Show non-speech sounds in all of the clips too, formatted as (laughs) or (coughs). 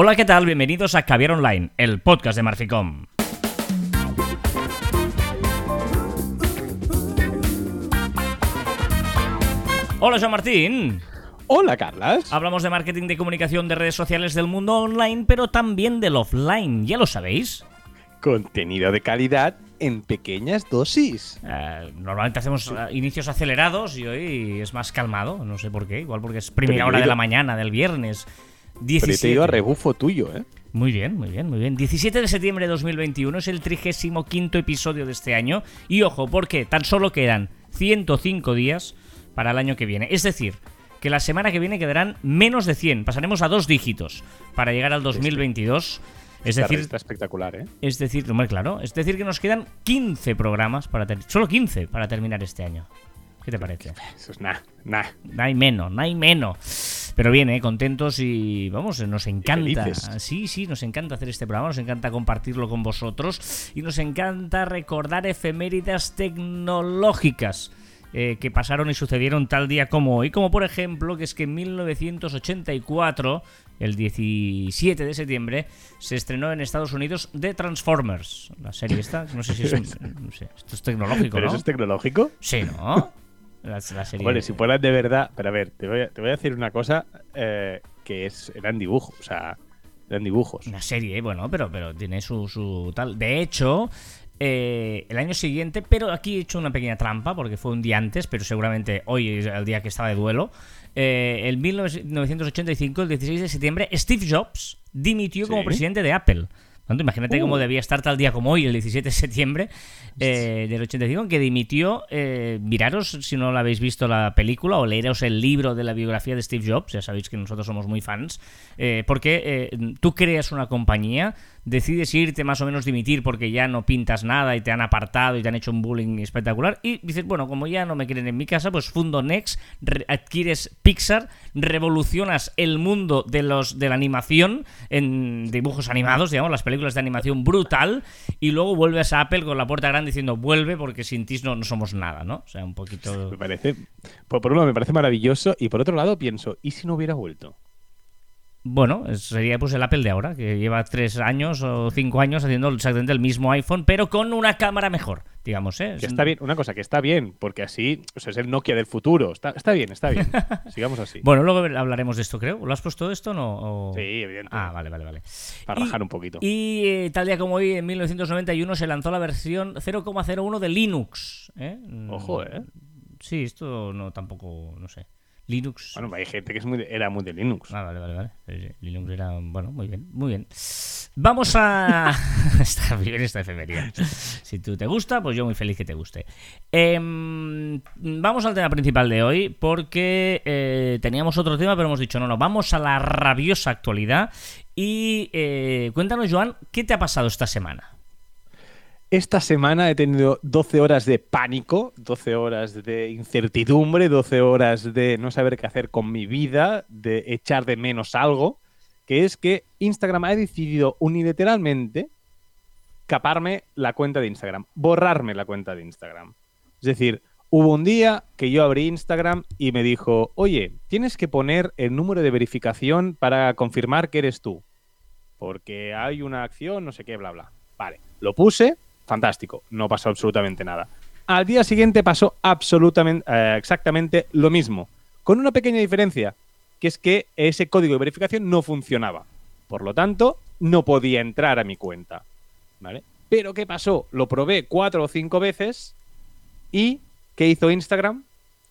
Hola, ¿qué tal? Bienvenidos a Caviar Online, el podcast de Marficom. Hola, Joan Martín. Hola, Carlas. Hablamos de marketing de comunicación de redes sociales del mundo online, pero también del offline, ya lo sabéis. Contenido de calidad en pequeñas dosis. Eh, normalmente hacemos eh, inicios acelerados y hoy es más calmado, no sé por qué, igual porque es primera hora de la mañana del viernes. 17. Pero te he ido a rebufo tuyo, ¿eh? Muy bien, muy bien, muy bien. 17 de septiembre de 2021 es el 35 episodio de este año. Y ojo, porque tan solo quedan 105 días para el año que viene. Es decir, que la semana que viene quedarán menos de 100. Pasaremos a dos dígitos para llegar al 2022. Es Esta decir, está espectacular, ¿eh? es decir, hombre, claro, es decir que nos quedan 15 programas para terminar, solo 15 para terminar este año. ¿Qué te parece? Eso es nada, nada. No hay menos, no hay menos. Pero bien, ¿eh? contentos y vamos, nos encanta. Sí, sí, nos encanta hacer este programa, nos encanta compartirlo con vosotros y nos encanta recordar efemérides tecnológicas. eh, que pasaron y sucedieron tal día como hoy, como por ejemplo que es que en 1984, el 17 de septiembre, se estrenó en Estados Unidos The Transformers, la serie esta, no sé si es, (laughs) no sé, esto es tecnológico, ¿Pero ¿no? eso es tecnológico? Sí, ¿no? La, la serie. Bueno, si fueran de verdad. Pero a ver, te voy a, te voy a decir una cosa eh, que es eran dibujos. O sea, eran dibujos. Una serie, bueno, pero, pero tiene su, su tal. De hecho, eh, el año siguiente, pero aquí he hecho una pequeña trampa porque fue un día antes, pero seguramente hoy es el día que estaba de duelo. Eh, en 1985, el 16 de septiembre, Steve Jobs dimitió Sí. como presidente de Apple. Imagínate Uh. cómo debía estar tal día como hoy, el 17 de septiembre eh, del 85, que dimitió. Eh, miraros si no lo habéis visto la película o leeros el libro de la biografía de Steve Jobs, ya sabéis que nosotros somos muy fans, eh, porque eh, tú creas una compañía, decides irte más o menos dimitir porque ya no pintas nada y te han apartado y te han hecho un bullying espectacular y dices, bueno, como ya no me quieren en mi casa, pues fundo Next, re- adquieres Pixar, revolucionas el mundo de los de la animación en dibujos animados, digamos, las películas de animación brutal y luego vuelves a Apple con la puerta grande diciendo, vuelve porque sin ti no, no somos nada, ¿no? O sea, un poquito... Me parece. Por, por un lado, me parece maravilloso. Y por otro lado, pienso, ¿y si no hubiera vuelto? Bueno, sería pues el Apple de ahora, que lleva tres años o cinco años haciendo exactamente el mismo iPhone, pero con una cámara mejor, digamos, ¿eh? Que está bien, una cosa que está bien, porque así o sea, es el Nokia del futuro. Está, está bien, está bien. (laughs) Sigamos así. Bueno, luego hablaremos de esto, creo. ¿Lo has puesto esto o no? O- Sí, evidente. Ah, vale, vale, vale. Para Y- rajar un poquito. Y eh, tal día como hoy, en 1991, se lanzó la versión 0,01 de Linux. ¿eh? Ojo, ¿eh? Sí, esto no tampoco, no sé. Linux. Bueno, hay gente que es muy de- era muy de Linux. Ah, vale, vale, vale. Linux era, bueno, muy bien, muy bien. Vamos a... (laughs) Está bien esta efemería. Si tú te gusta, pues yo muy feliz que te guste. Em, vamos al tema principal de hoy, porque eh, teníamos otro tema, pero hemos dicho, no, no, vamos a la rabiosa actualidad. Y eh, cuéntanos, Joan, ¿qué te ha pasado esta semana? Esta semana he tenido 12 horas de pánico, 12 horas de incertidumbre, 12 horas de no saber qué hacer con mi vida, de echar de menos algo, que es que Instagram ha decidido unilateralmente caparme la cuenta de Instagram, borrarme la cuenta de Instagram. Es decir, hubo un día que yo abrí Instagram y me dijo, oye, tienes que poner el número de verificación para confirmar que eres tú, porque hay una acción, no sé qué, bla, bla. Vale, lo puse, fantástico, no pasó absolutamente nada. Al día siguiente pasó absolutamente, eh, exactamente lo mismo, con una pequeña diferencia, que es que ese código de verificación no funcionaba. Por lo tanto, no podía entrar a mi cuenta. ¿Vale? Pero ¿qué pasó? Lo probé cuatro o cinco veces y ¿qué hizo Instagram?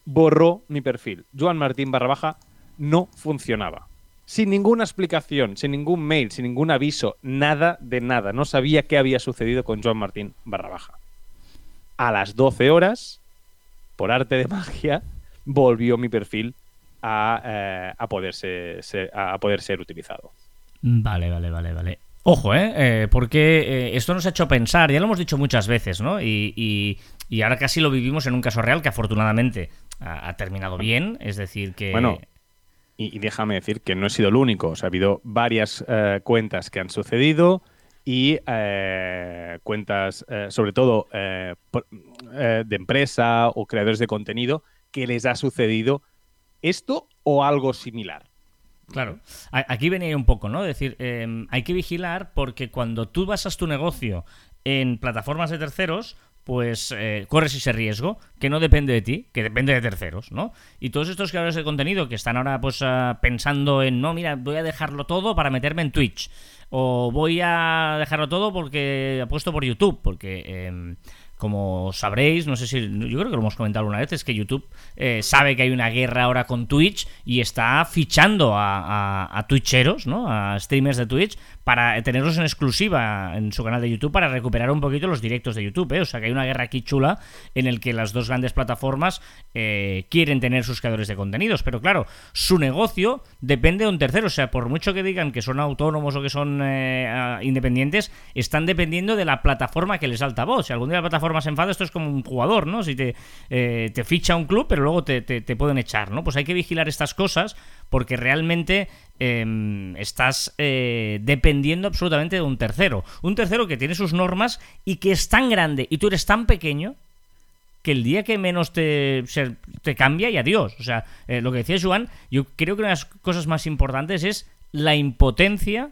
Borró mi perfil. Joan Martín barra baja no funcionaba. Sin ninguna explicación, sin ningún mail, sin ningún aviso, nada de nada. No sabía qué había sucedido con Joan Martín barra baja. A las 12 horas, por arte de magia, volvió mi perfil a, eh, a poder, ser, ser- a poder ser utilizado. Vale, vale, vale, vale. Ojo, ¿eh? Eh, porque eh, esto nos ha hecho pensar, ya lo hemos dicho muchas veces, ¿no? Y, y- y ahora casi lo vivimos en un caso real que afortunadamente ha, ha terminado bien, es decir, que... Bueno, Y, déjame decir que no he sido el único. Ha habido varias eh, cuentas que han sucedido y eh, cuentas, eh, sobre todo eh, por- de empresa o creadores de contenido, que les ha sucedido esto o algo similar. Claro. Aquí venía un poco, ¿no? Es decir, em, hay que vigilar porque cuando tú basas tu negocio en plataformas de terceros, pues eh, corres ese riesgo que no depende de ti, que depende de terceros, ¿no? Y todos estos creadores de contenido que están ahora pues ah, pensando en, no, mira, voy a dejarlo todo para meterme en Twitch, o voy a dejarlo todo porque apuesto por YouTube, porque... Em, como sabréis, no sé si, yo creo que lo hemos comentado una vez, es que YouTube eh, sabe que hay una guerra ahora con Twitch y está fichando a, Twitcheros, ¿no? A streamers de Twitch para tenerlos en exclusiva en su canal de YouTube para recuperar un poquito los directos de YouTube, ¿eh? O sea que hay una guerra aquí chula en el que las dos grandes plataformas eh, quieren tener sus creadores de contenidos, pero claro, su negocio depende de un tercero, o sea, por mucho que digan que son autónomos o que son independientes, están dependiendo de la plataforma que les alta voz. Si algún día la plataforma más enfado, esto es como un jugador, ¿no? Si te, eh, te ficha un club, pero luego te, pueden echar, ¿no? Pues hay que vigilar estas cosas porque realmente em, estás eh, dependiendo absolutamente de un tercero. Un tercero que tiene sus normas y que es tan grande y tú eres tan pequeño que el día que menos te, te cambia y adiós. O sea, eh, lo que decía Joan, yo creo que una de las cosas más importantes es la impotencia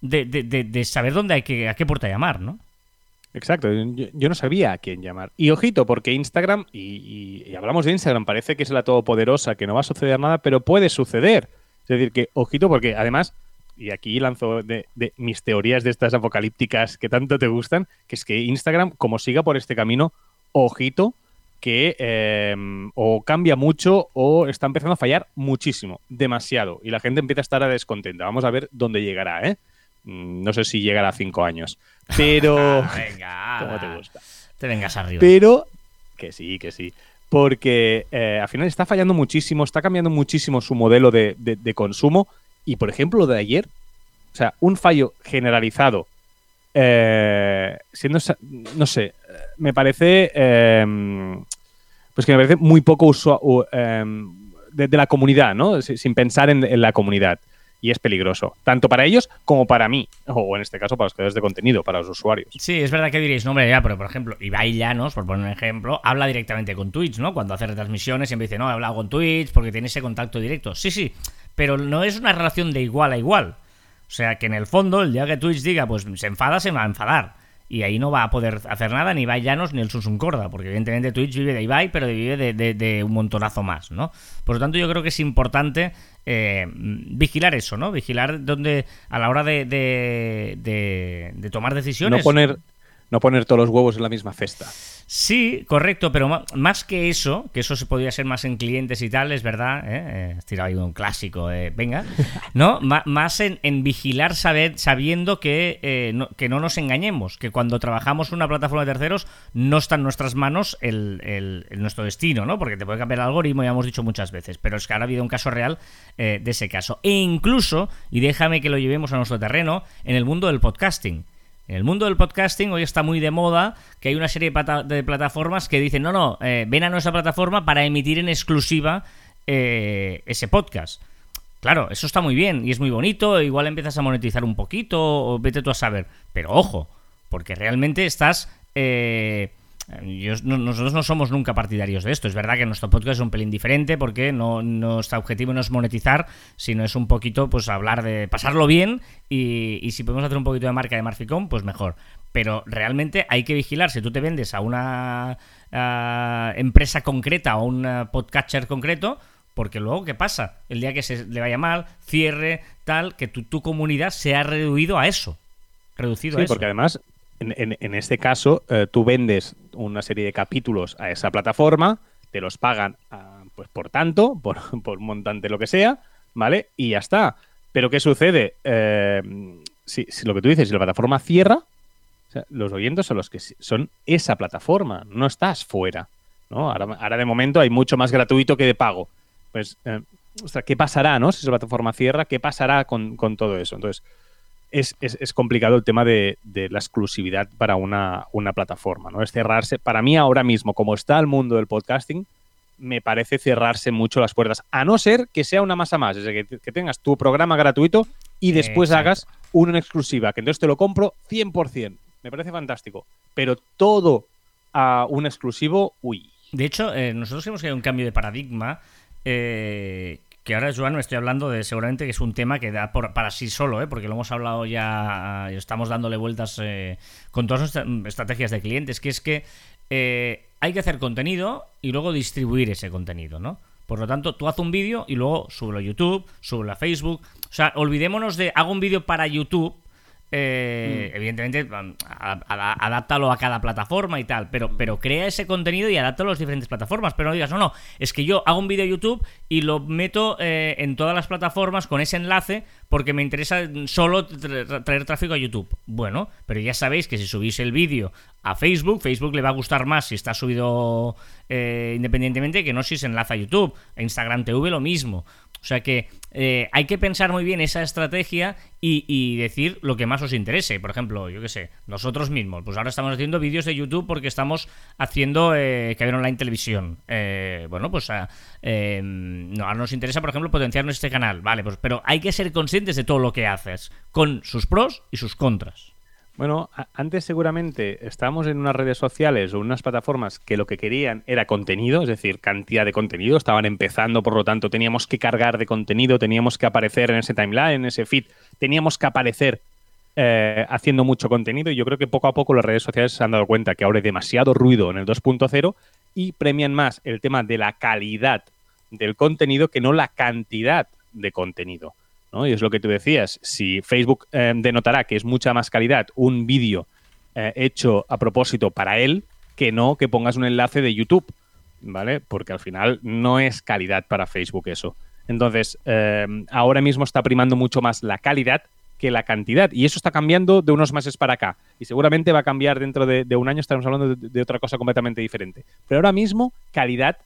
de, de saber dónde hay que, a qué puerta llamar, ¿no? Exacto, yo, no sabía a quién llamar. Y ojito, porque Instagram, y, hablamos de Instagram, parece que es la todopoderosa, que no va a suceder nada, pero puede suceder. Es decir, que ojito, porque además, y aquí lanzo de, mis teorías de estas apocalípticas que tanto te gustan, que es que Instagram, como siga por este camino, ojito, que em, o cambia mucho o está empezando a fallar muchísimo, demasiado, y la gente empieza a estar descontenta. Vamos a ver dónde llegará, ¿eh? Mm, no sé si llegará a cinco años. Pero. (laughs) (laughs) Venga. ¿Cómo te gusta? Te vengas arriba. Pero. Que sí, que sí. Porque eh, al final está fallando muchísimo, está cambiando muchísimo su modelo de, consumo. Y por ejemplo, de ayer, o sea, un fallo generalizado, eh, siendo, no sé, me parece, em, pues que me parece muy poco usual em, de, la comunidad, ¿no? Sin pensar en la comunidad y es peligroso, tanto para ellos como para mí, o en este caso para los creadores de contenido, para los usuarios. Sí, es verdad que diréis, no, hombre, ya, pero por ejemplo, Ibai Llanos, por poner un ejemplo, habla directamente con Twitch, ¿no? Cuando hace retransmisiones siempre dice, no, he hablado con Twitch porque tiene ese contacto directo. Sí, sí, pero no es una relación de igual a igual. O sea que en el fondo, el día que Twitch diga, pues se enfada, se va a enfadar y ahí no va a poder hacer nada ni Ibai Llanos ni el Susun Corda, porque evidentemente Twitch vive de Ibai, pero vive de, un montonazo más, ¿no? Por lo tanto, yo creo que es importante eh, vigilar eso, ¿no? Vigilar donde a la hora de, de, tomar decisiones. No poner, no poner todos los huevos en la misma cesta. Sí, correcto, pero más que eso, que eso se podría ser más en clientes y tal, es verdad, ¿eh? eh tirado ahí un clásico, eh, venga, ¿no? más en, vigilar saber, sabiendo que, eh, no, que no nos engañemos, que cuando trabajamos una plataforma de terceros no está en nuestras manos el, nuestro destino, ¿no? Porque te puede cambiar el algoritmo, ya hemos dicho muchas veces, pero es que ahora ha habido un caso real de ese caso. E incluso, y déjame que lo llevemos a nuestro terreno, en el mundo del podcasting. En el mundo del podcasting hoy está muy de moda que hay una serie de, plataformas que dicen, no, no, eh, ven a nuestra plataforma para emitir en exclusiva eh, ese podcast. Claro, eso está muy bien y es muy bonito, igual empiezas a monetizar un poquito vete tú a saber. Pero ojo, porque realmente estás... Eh, nosotros no somos nunca partidarios de esto. Es verdad que nuestro podcast es un pelín diferente porque no, nuestro objetivo no es monetizar, sino es un poquito pues hablar de pasarlo bien y, si podemos hacer un poquito de marca de Marficom, pues mejor. Pero realmente hay que vigilar si tú te vendes a una empresa concreta o un podcatcher concreto, porque luego, ¿qué pasa? El día que se le vaya mal, cierre, tal, que tu, tu comunidad se ha reducido a eso. Reducido sí, a eso. porque además en, este caso, eh, tú vendes una serie de capítulos a esa plataforma, te los pagan ah, pues por tanto, (laughs) por, montante lo que sea, ¿vale? Y ya está. Pero ¿qué sucede? Eh, si, lo que tú dices, si la plataforma cierra, los oyentes son los que son esa plataforma, no estás fuera. ¿no? Ahora, de momento hay mucho más gratuito que de pago. Pues, eh, ¿qué pasará, no? Si esa plataforma cierra, ¿qué pasará con, con todo eso? Entonces, es, es, complicado el tema de, la exclusividad para una, plataforma, ¿no? Es cerrarse. Para mí, ahora mismo, como está el mundo del podcasting, me parece cerrarse mucho las puertas. A no ser que sea una masa más, es decir, que, tengas tu programa gratuito y después hagas uno en exclusiva, que entonces te lo compro 100%. Me parece fantástico. Pero todo a un exclusivo, uy. De hecho, eh, nosotros hemos hecho un cambio de paradigma. Eh, que ahora, Joan, me estoy hablando de seguramente que es un tema que da para sí solo, ¿eh? porque lo hemos hablado ya, estamos dándole vueltas eh, con todas nuestras estrategias de clientes, que es que eh, hay que hacer contenido y luego distribuir ese contenido, ¿no? Por lo tanto, tú haz un vídeo y luego súbelo a YouTube, súbelo a Facebook. O sea, olvidémonos de hago un vídeo para YouTube eh, mm. Evidentemente, adáptalo a cada plataforma y tal, pero, pero crea ese contenido y adáptalo a las diferentes plataformas. Pero no digas, no, no, es que yo hago un vídeo YouTube y lo meto eh, en todas las plataformas con ese enlace porque me interesa solo traer tráfico a YouTube. Bueno, pero ya sabéis que si subís el vídeo a Facebook, Facebook le va a gustar más si está subido eh, independientemente que no si se enlaza a YouTube. A Instagram TV lo mismo. O sea que eh, hay que pensar muy bien esa estrategia y, decir lo que más os interese. Por ejemplo, yo qué sé, nosotros mismos. Pues ahora estamos haciendo vídeos de YouTube porque estamos haciendo eh, que online televisión. Eh, bueno, pues ah, no, ahora nos interesa, por ejemplo, potenciar este canal. Vale, pues pero hay que ser conscientes de todo lo que haces, con sus pros y sus contras. Bueno, antes seguramente estábamos en unas redes sociales o unas plataformas que lo que querían era contenido, es decir, cantidad de contenido. Estaban empezando, por lo tanto, teníamos que cargar de contenido, teníamos que aparecer en ese timeline, en ese feed, teníamos que aparecer eh, haciendo mucho contenido. Y yo creo que poco a poco las redes sociales se han dado cuenta que ahora hay demasiado ruido en el 2.0 y premian más el tema de la calidad del contenido que no la cantidad de contenido. Y es lo que tú decías, si Facebook eh, denotará que es mucha más calidad un vídeo eh, hecho a propósito para él que no que pongas un enlace de YouTube, ¿vale? Porque al final no es calidad para Facebook eso. Entonces, eh, ahora mismo está primando mucho más la calidad que la cantidad. Y eso está cambiando de unos meses para acá. Y seguramente va a cambiar dentro de, un año, estaremos hablando de, otra cosa completamente diferente. Pero ahora mismo, calidad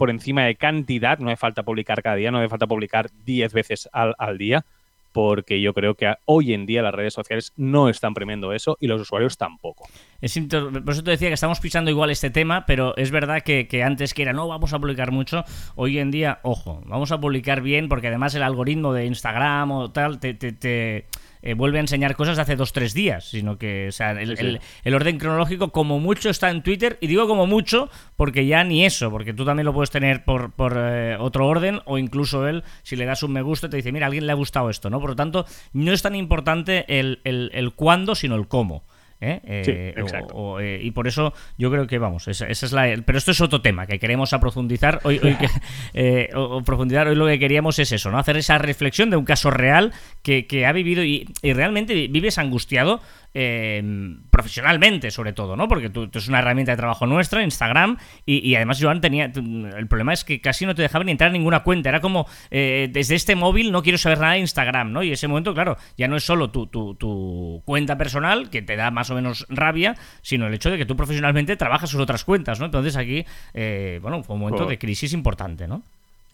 por encima de cantidad, no hace falta publicar cada día, no hace falta publicar 10 veces al, día, porque yo creo que hoy en día las redes sociales no están premiando eso y los usuarios tampoco. Es por eso te decía que estamos pisando igual este tema, pero es verdad que, antes que era no vamos a publicar mucho, hoy en día, ojo, vamos a publicar bien porque además el algoritmo de Instagram o tal te eh, vuelve a enseñar cosas de hace dos, tres días, sino que o sea, el, orden cronológico como mucho está en Twitter, y digo como mucho porque ya ni eso, porque tú también lo puedes tener por, por eh, otro orden, o incluso él, si le das un me gusta, te dice, mira, a alguien le ha gustado esto, ¿no? Por lo tanto, no es tan importante el, el, el cuándo, sino el cómo. ¿Eh? eh exacto. Eh, y por eso yo creo que vamos, esa, es la. Pero esto es otro tema que queremos a profundizar hoy, hoy (laughs) eh, o, profundizar hoy lo que queríamos es eso, ¿no? Hacer esa reflexión de un caso real que, que ha vivido y, y realmente vives angustiado eh, profesionalmente, sobre todo, ¿no? Porque tú, es una herramienta de trabajo nuestra, Instagram, y, además Joan tenía. El problema es que casi no te dejaban ni entrar en ninguna cuenta. Era como, eh, desde este móvil no quiero saber nada de Instagram, ¿no? Y ese momento, claro, ya no es solo tu, tu, cuenta personal, que te da más o menos rabia, sino el hecho de que tú profesionalmente trabajas sus otras cuentas, ¿no? Entonces aquí, eh, bueno, fue un momento de crisis importante, ¿no?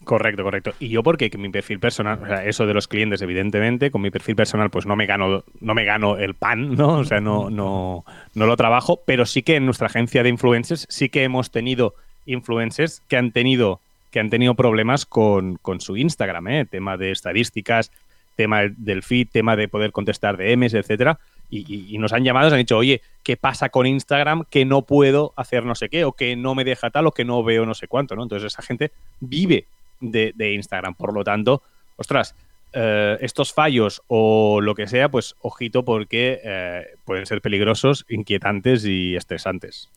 Correcto, correcto. Y yo porque mi perfil personal, o sea, eso de los clientes, evidentemente, con mi perfil personal, pues no me gano, no me gano el pan, ¿no? O sea, no, no, no lo trabajo, pero sí que en nuestra agencia de influencers sí que hemos tenido influencers que han tenido, que han tenido problemas con, su Instagram, ¿eh? Tema de estadísticas, tema del feed, tema de poder contestar DMs, etcétera. Y, y, nos han llamado, nos han dicho, oye, ¿qué pasa con Instagram que no puedo hacer no sé qué, o que no me deja tal, o que no veo no sé cuánto, ¿no? Entonces esa gente vive de, Instagram. Por lo tanto, ostras, eh, estos fallos o lo que sea, pues ojito porque eh, pueden ser peligrosos, inquietantes y estresantes.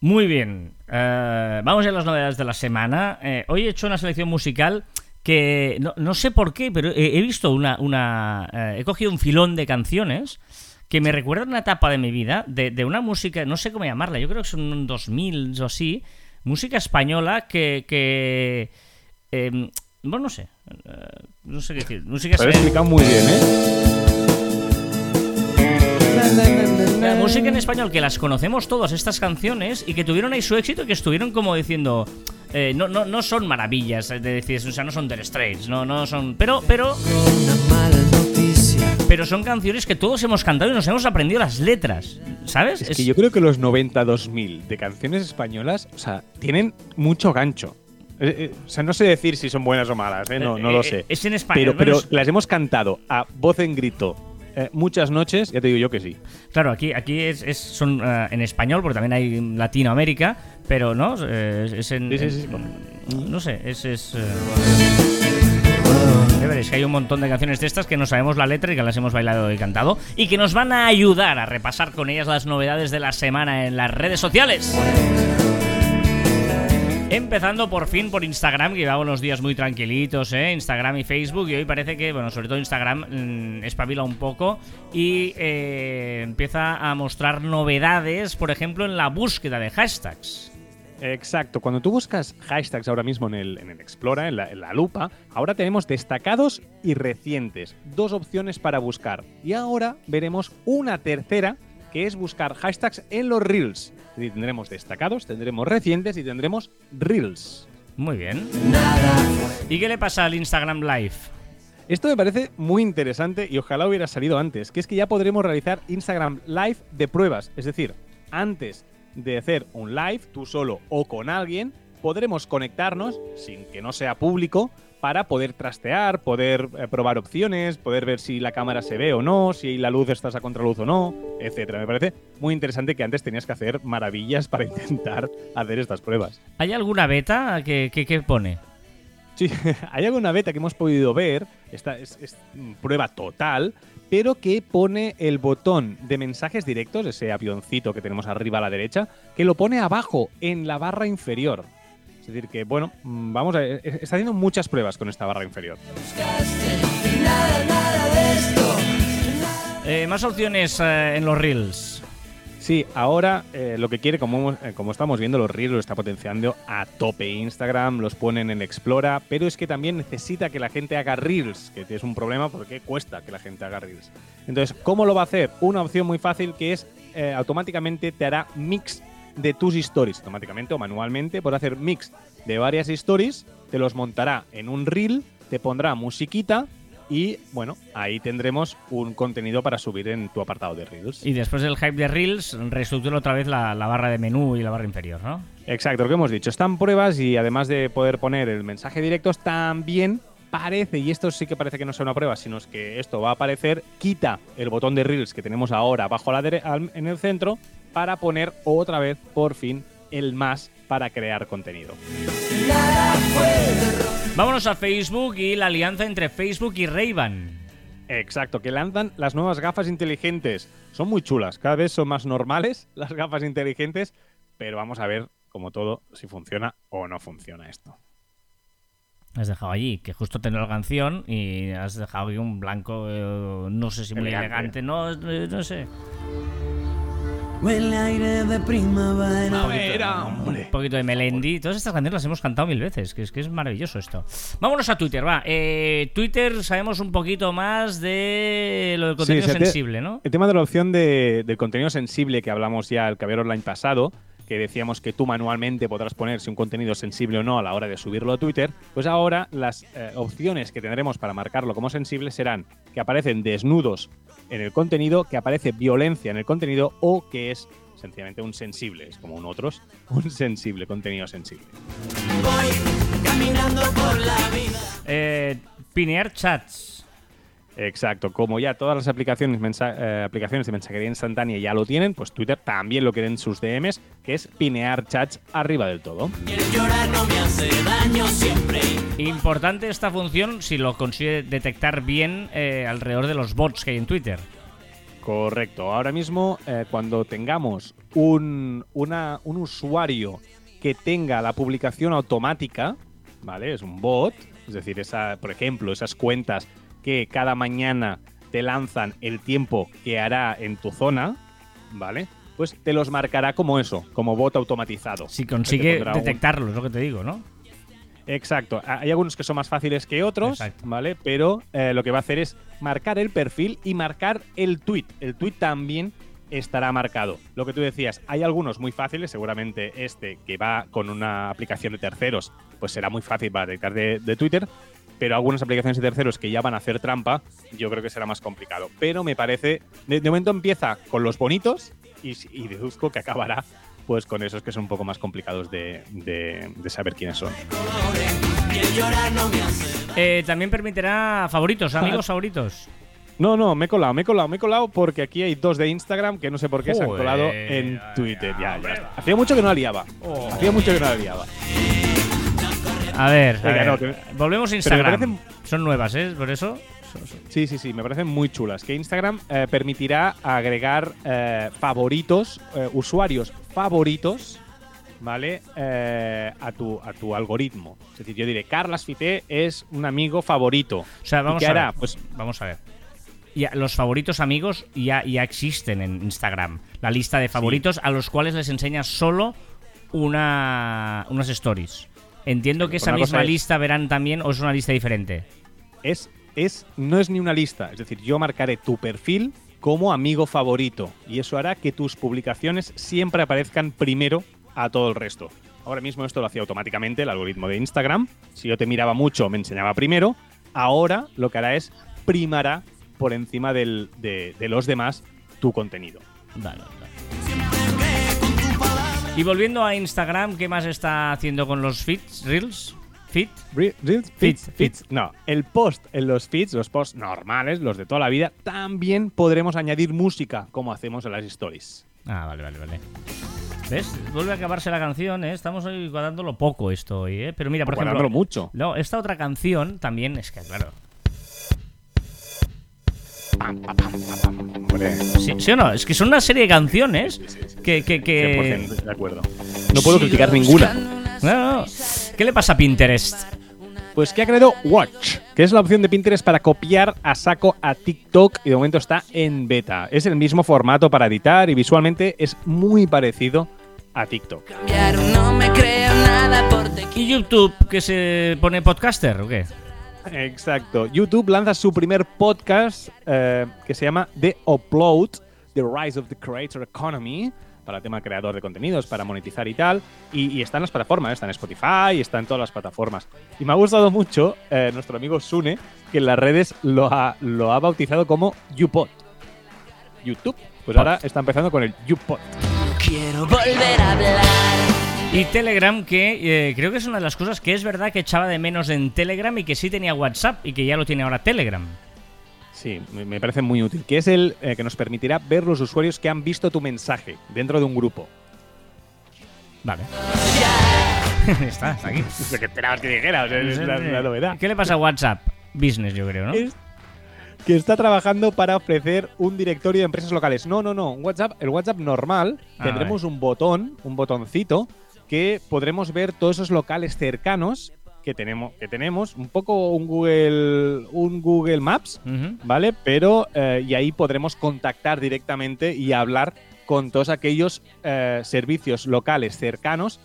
Muy bien, eh, vamos a las novedades de la semana. hoy he hecho una selección musical que no, sé por qué, pero he, visto una... una he cogido un filón de canciones que me recuerdan una etapa de mi vida, de, de, una música, no sé cómo llamarla, yo creo que son 2000 o así, música española que... que eh, bueno, no sé. Eh, no sé qué decir. Música Lo explicado muy bien, ¿eh? La música en español, que las conocemos todas estas canciones y que tuvieron ahí su éxito y que estuvieron como diciendo. Eh, no, no, no son maravillas de decir, o sea, no son The Straits, no, no son. Pero, pero. Pero son canciones que todos hemos cantado y nos hemos aprendido las letras, ¿sabes? Es, es... que yo creo que los 90-2000 de canciones españolas, o sea, tienen mucho gancho. Eh, eh, o sea, no sé decir si son buenas o malas, ¿eh? no, no lo sé. Es en español. Pero, las hemos cantado a voz en grito muchas noches, ya te digo yo que sí. Claro, aquí, aquí es, son en español, porque también hay Latinoamérica, pero no, es, en, sí, sí, sí, No sé, es... es Ya veréis que hay un montón de canciones de estas que no sabemos la letra y que las hemos bailado y cantado y que nos van a ayudar a repasar con ellas las novedades de la semana en las redes sociales. Empezando por fin por Instagram, que llevaba unos días muy tranquilitos, ¿eh? Instagram y Facebook, y hoy parece que, bueno, sobre todo Instagram mm, espabila un poco y eh, empieza a mostrar novedades, por ejemplo, en la búsqueda de hashtags. Exacto, cuando tú buscas hashtags ahora mismo en el, en el Explorer, en la, en la lupa, ahora tenemos destacados y recientes, dos opciones para buscar. Y ahora veremos una tercera, que es buscar hashtags en los Reels. Es decir, tendremos destacados, tendremos recientes y tendremos Reels. Muy bien. ¿Y qué le pasa al Instagram Live? Esto me parece muy interesante y ojalá hubiera salido antes, que es que ya podremos realizar Instagram Live de pruebas. Es decir, antes de hacer un live, tú solo o con alguien, podremos conectarnos, sin que no sea público, para poder trastear, poder eh, probar opciones, poder ver si la cámara se ve o no, si la luz estás a contraluz o no, etcétera. Me parece muy interesante que antes tenías que hacer maravillas para (laughs) intentar hacer estas pruebas. ¿Hay alguna beta que, que- que pone? Sí, (laughs) hay alguna beta que hemos podido ver, esta es, es, prueba total, pero que pone el botón de mensajes directos, ese avioncito que tenemos arriba a la derecha, que lo pone abajo, en la barra inferior. Es decir, que bueno, mm, vamos a. eh, Está haciendo muchas pruebas con esta barra inferior. Eh, más opciones eh, en los Reels. Sí, ahora eh, lo que quiere, como, como estamos viendo, los Reels lo está potenciando a tope. Instagram los ponen en Explora, pero es que también necesita que la gente haga Reels, que es un problema porque cuesta que la gente haga Reels. Entonces, ¿cómo lo va a hacer? Una opción muy fácil que es automáticamente te hará mix de tus stories, automáticamente o manualmente, por hacer mix de varias stories, te los montará en un Reel, te pondrá musiquita. Y bueno, ahí tendremos un contenido para subir en tu apartado de Reels. Y después del hype de Reels, reestructura otra vez la, la barra de menú y la barra inferior, ¿no? Exacto, lo que hemos dicho. Están pruebas y además de poder poner el mensaje directo, también parece, y esto sí que parece que no sea una prueba, sino es que esto va a aparecer, quita el botón de Reels que tenemos ahora abajo a la en el centro para poner otra vez, por fin, el más para crear contenido. Vámonos a Facebook y la alianza entre Facebook y Ray-Ban. Exacto, que lanzan las nuevas gafas inteligentes. Son muy chulas, cada vez son más normales (laughs) las gafas inteligentes, pero vamos a ver, como todo, si funciona o no funciona esto. Has dejado allí, que justo tenía la canción y has dejado aquí un blanco, eh, no sé si muy Elegante. elegante, no, eh, no sé. Huele a aire de primavera. hombre. Un poquito de Melendi. Todas estas canciones las hemos cantado mil veces, que es que es maravilloso esto. Vámonos a Twitter, va. Eh, Twitter sabemos un poquito más de lo del contenido Sí, sensible, ¿no? El tema de la opción de, del contenido sensible que hablamos ya el Caber Online pasado, que decíamos que tú manualmente podrás poner si un contenido es sensible o no a la hora de subirlo a Twitter, pues ahora las eh, opciones que tendremos para marcarlo como sensible serán que aparecen desnudos en el contenido, que aparece violencia en el contenido o que es sencillamente un sensible, es como un otros, (laughs) un sensible, contenido sensible. Eh, pinear chats. Exacto, como ya todas las aplicaciones, mensa- eh, aplicaciones de mensajería instantánea ya lo tienen, pues Twitter también lo quiere en sus DMs, que es pinear chats arriba del todo. Importante esta función si lo consigue detectar bien eh, alrededor de los bots que hay en Twitter. Correcto, ahora mismo eh, cuando tengamos un, una- un usuario que tenga la publicación automática, ¿vale? Es un bot, es decir, esa, por ejemplo, esas cuentas que cada mañana te lanzan el tiempo que hará en tu zona, ¿vale? Pues te los marcará como eso, como bot automatizado. Si consigue pondrá un- detectarlo, es lo que te digo, ¿no? Exacto. Ha- Hay algunos que son más fáciles que otros, Exacto. ¿vale? Pero eh, lo que va a hacer es marcar el perfil y marcar el tweet. El tweet también estará marcado. Lo que tú decías, hay algunos muy fáciles, seguramente este que va con una aplicación de terceros, pues será muy fácil para detectar de, de Twitter, pero algunas aplicaciones de terceros que ya van a hacer trampa, yo creo que será más complicado. Pero me parece, de, de momento empieza con los bonitos y, y deduzco que acabará pues con esos que son un poco más complicados de, de- de saber quiénes son. Eh, también permitirá favoritos, amigos favoritos. No, no, me he colado, me he colado, me he colado porque aquí hay dos de Instagram que no sé por qué se han colado en Twitter. Ya, ya. Hacía mucho que no la liaba. Oh. Hacía mucho que no la liaba. A ver, a Venga, ver. no, que- volvemos a Instagram. parecen- Son nuevas, ¿eh? Por eso. son- son- Sí, sí, sí, me parecen muy chulas. Que Instagram eh, permitirá agregar eh, favoritos, eh, usuarios favoritos, ¿vale? Eh, a, tu, a tu algoritmo. Es decir, yo diré, Carlas Fité es un amigo favorito. O sea, vamos ¿Y qué a ver. Pues Vamos a ver. Ya, los favoritos amigos ya, ya existen en Instagram. La lista de favoritos a los cuales les enseñas solo una, unas stories. Entiendo que esa misma es- lista verán también o es una lista diferente. es, es, no es ni una lista. Es decir, yo marcaré tu perfil como amigo favorito. Y eso hará que tus publicaciones siempre aparezcan primero a todo el resto. Ahora mismo esto lo hacía automáticamente el algoritmo de Instagram. Si yo te miraba mucho, me enseñaba primero. Ahora lo que hará es primará por encima del- de, de los demás tu contenido. Vale, vale. Y volviendo a Instagram, ¿qué más está haciendo con los feeds? ¿Reels? Re- Reels, Feeds, feeds, feeds. No, el post en los feeds, los posts normales, los de toda la vida, también podremos añadir música como hacemos en las stories. Ah, vale, vale, vale. ¿Ves? Vuelve a acabarse la canción, ¿eh? Estamos hoy guardándolo poco esto hoy, ¿eh? Pero mira, por ejemplo... Mucho. No, esta otra canción también es que, claro... ¿Sí, sí o no? Es que son una serie de canciones que... que, que... 100% de acuerdo. No puedo criticar ninguna. No, no. ¿Qué le pasa a Pinterest? Pues que ha creado Watch, que es la opción de Pinterest para copiar a saco a TikTok y de momento está en beta. Es el mismo formato para editar y visualmente es muy parecido a TikTok. cambiar, no me creo nada por te ¿Y YouTube que se pone podcaster o qué? Exacto. YouTube lanza su primer podcast eh, que se llama The Upload, The Rise of the Creator Economy, para tema creador de contenidos, para monetizar y tal. Y, y está en las plataformas, está en Spotify, está en todas las plataformas. Y me ha gustado mucho eh, nuestro amigo Sune, que en las redes lo ha, lo ha bautizado como YouPod. YouTube. Pues Pod. ahora está empezando con el YouPod. quiero volver a hablar. Y Telegram, que eh, creo que es una de las cosas que es verdad que echaba de menos en Telegram y que sí tenía WhatsApp y que ya lo tiene ahora Telegram. Sí, me parece muy útil. Que es el eh, que nos permitirá ver los usuarios que han visto tu mensaje dentro de un grupo. Vale. (laughs) está, está aquí. (laughs) Lo que esperabas que dijera, o sea, es la, la novedad. ¿Qué le pasa a WhatsApp? Business, yo creo, ¿no? Es que está trabajando para ofrecer un directorio de empresas locales. No, no, no. Un WhatsApp, el WhatsApp normal, Ah, tendremos un botón, un botoncito, que podremos ver todos esos locales cercanos que tenemos, que tenemos un poco un Google, un Google Maps. ¿vale? Pero eh, y ahí podremos contactar directamente y hablar con todos aquellos eh, servicios locales cercanos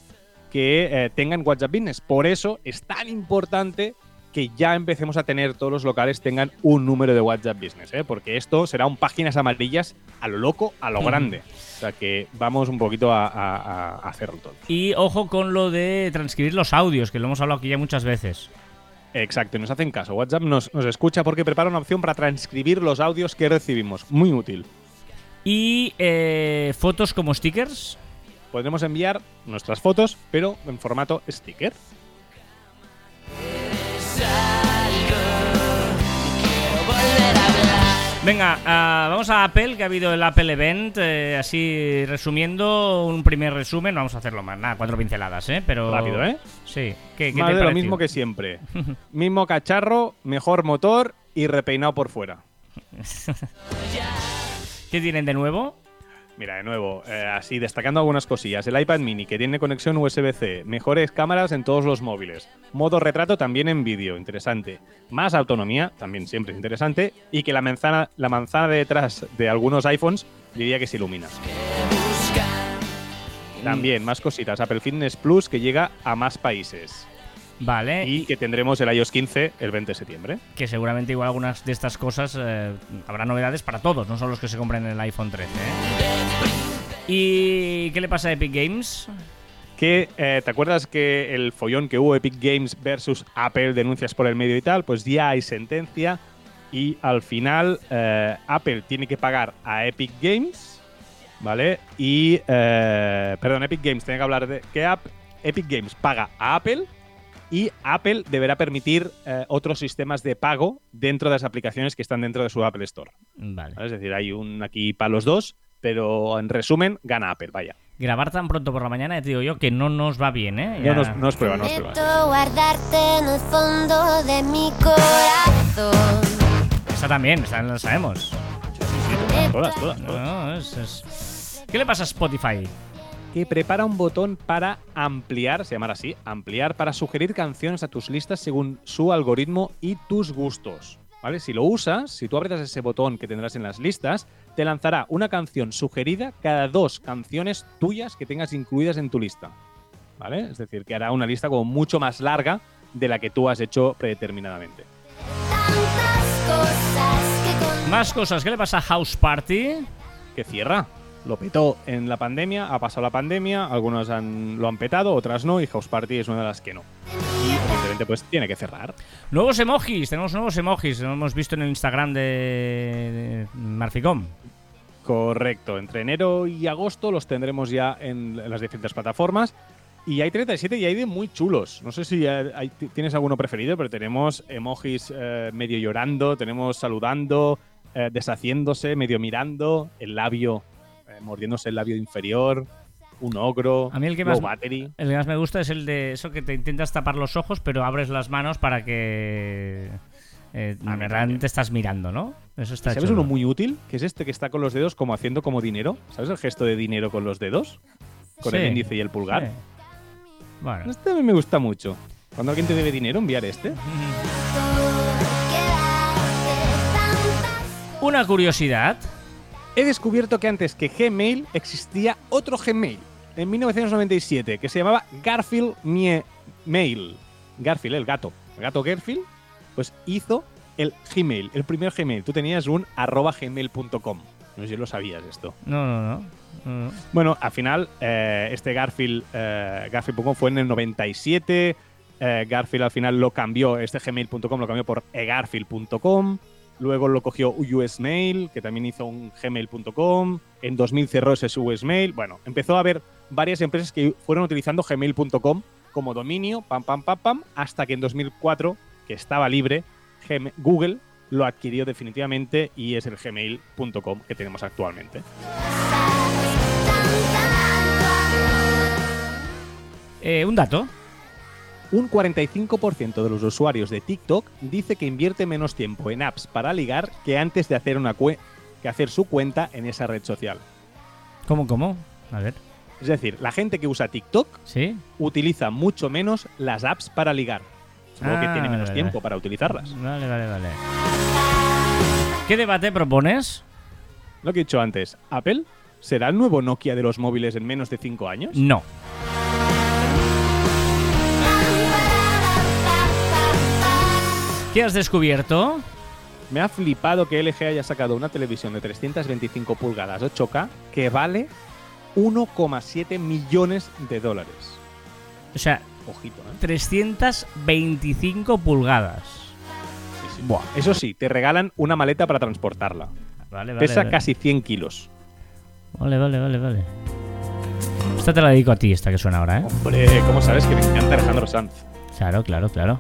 que eh, tengan WhatsApp Business. Por eso es tan importante que ya empecemos a tener todos los locales tengan un número de WhatsApp Business, ¿eh? porque esto será un páginas amarillas a lo loco, a lo grande. O sea que vamos un poquito a, a- a hacerlo todo. Y ojo con lo de transcribir los audios, que lo hemos hablado aquí ya muchas veces. Exacto, y nos hacen caso. WhatsApp nos, nos escucha porque prepara una opción para transcribir los audios que recibimos. Muy útil. Y eh, fotos como stickers. Podremos enviar nuestras fotos, pero en formato sticker. Venga, ah, vamos a Apple, que ha habido el Apple Event. eh, así resumiendo, un primer resumen. No vamos a hacerlo más, nada, cuatro pinceladas, ¿eh? Pero. Rápido, ¿eh? Sí. ¿Qué, qué Más te de lo mismo que siempre. (laughs) mismo cacharro, mejor motor y repeinado por fuera. (laughs) ¿Qué tienen de nuevo? Mira, de nuevo, eh, así destacando algunas cosillas. El iPad mini que tiene conexión USB-C, mejores cámaras en todos los móviles, modo retrato también en vídeo, interesante. Más autonomía, también siempre interesante. Y que la manzana, la manzana de detrás de algunos iPhones diría que se ilumina. También más cositas. Apple Fitness Plus que llega a más países. Vale. Y que tendremos el iOS 15 el 20 de septiembre. que seguramente igual algunas de estas cosas eh, habrá novedades para todos, no solo los que se compren en el iPhone 13. ¿eh? ¿Y qué le pasa a Epic Games? que eh, te acuerdas que el follón que hubo Epic Games versus Apple, denuncias por el medio y tal, pues ya hay sentencia y al final Apple tiene que pagar a Epic Games, ¿vale? Y, perdón, Epic Games tiene que hablar de que App- Epic Games paga a Apple y Apple deberá permitir eh, otros sistemas de pago dentro de las aplicaciones que están dentro de su Apple Store. Vale. ¿vale? Es decir, hay un aquí para los dos, pero en resumen, gana Apple, vaya. grabar tan pronto por la mañana, te digo yo, que no nos va bien, ¿eh? No, nos, no es prueba, no es prueba. Guardarte en el fondo de mi corazón. Esta también, esta la sabemos. Todas, todas, todas. No, es- es- ¿Qué le pasa a Spotify? Que prepara un botón para ampliar, se llamará así, ampliar para sugerir canciones a tus listas según su algoritmo y tus gustos. ¿Vale? Si lo usas, si tú aprietas ese botón que tendrás en las listas, te lanzará una canción sugerida cada dos canciones tuyas que tengas incluidas en tu lista. ¿Vale? Es decir, que hará una lista como mucho más larga de la que tú has hecho predeterminadamente. Tantas cosas que con Más cosas, ¿qué le pasa a House Party? Que cierra. Lo petó en la pandemia, ha pasado la pandemia, algunos han- lo han petado, otras no, y House Party es una de las que no. Y evidentemente pues tiene que cerrar. Nuevos emojis, tenemos nuevos emojis, lo hemos visto en el Instagram de Marficom. Correcto, entre enero y agosto los tendremos ya en las diferentes plataformas. Y hay 37 y hay de muy chulos. No sé si hay- tienes alguno preferido, pero tenemos emojis eh, medio llorando, tenemos saludando, eh, deshaciéndose, medio mirando, el labio, mordiéndose el labio inferior, un ogro, A mí el que más- battery. El que más me gusta es el de eso que te intentas tapar los ojos, pero abres las manos para que eh, A mí realmente estás mirando, ¿no? Eso está ¿Sabes chulo. uno muy útil? Que es este que está con los dedos como haciendo como dinero. ¿Sabes el gesto de dinero con los dedos? Con Sí. el índice y el pulgar. Sí. Bueno. Este a mí me gusta mucho. Cuando alguien te debe dinero, enviar este. (laughs) Una curiosidad. He descubierto que antes que Gmail existía otro Gmail en 1997 que se llamaba Garfield Mie- Mail. Garfield, el gato. El gato Garfield, pues hizo el Gmail, el primer Gmail. Tú tenías un arroba gmail.com. No sé si lo sabías esto. No, no, no. no, no. Bueno, al final, eh, este Garfield, eh, Garfield.com fue en el 97. eh, Garfield al final lo cambió, este gmail.com lo cambió por egarfield.com. Luego lo cogió US Mail, que también hizo un gmail.com. En 2000 cerró ese US Mail. Bueno, empezó a haber varias empresas que fueron utilizando gmail.com como dominio, pam, pam, pam, pam, hasta que en 2004, que estaba libre, Google lo adquirió definitivamente y es el gmail.com que tenemos actualmente. Eh, un dato. Un 45% de los usuarios de TikTok dice que invierte menos tiempo en apps para ligar que antes de hacer, una que hacer su cuenta en esa red social. ¿Cómo, cómo? A ver. Es decir, la gente que usa TikTok ¿Sí? utiliza mucho menos las apps para ligar. Supongo que Ah, tiene menos vale, tiempo vale. para utilizarlas. Vale, vale, vale. ¿Qué debate propones? Lo que he dicho antes, ¿Apple será el nuevo Nokia de los móviles en menos de 5 años? No. ¿Qué has descubierto? Me ha flipado que LG haya sacado una televisión de 325 pulgadas 8K que vale 1,7 millones de dólares. O sea, Ojito, ¿eh? 325 pulgadas. Buah. Eso sí, te regalan una maleta para transportarla. Vale, vale. Pesa vale. casi 100 kilos. Vale, vale, vale, vale. Esta te la dedico a ti, esta que suena ahora, ¿eh? Hombre, ¿cómo sabes que me encanta Alejandro Sanz? Claro, claro, claro.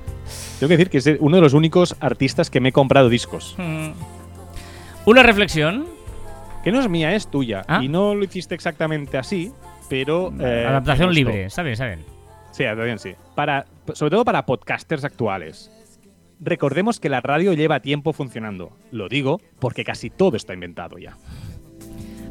Tengo que decir que es uno de los únicos artistas que me he comprado discos. Mm. Una reflexión. Que no es mía, es tuya. Ah. Y no lo hiciste exactamente así, pero... eh, Adaptación libre. Está bien, está bien. Sí, adaptación sí. Para, sobre todo para podcasters actuales. Recordemos que la radio lleva tiempo funcionando. Lo digo porque casi todo está inventado ya.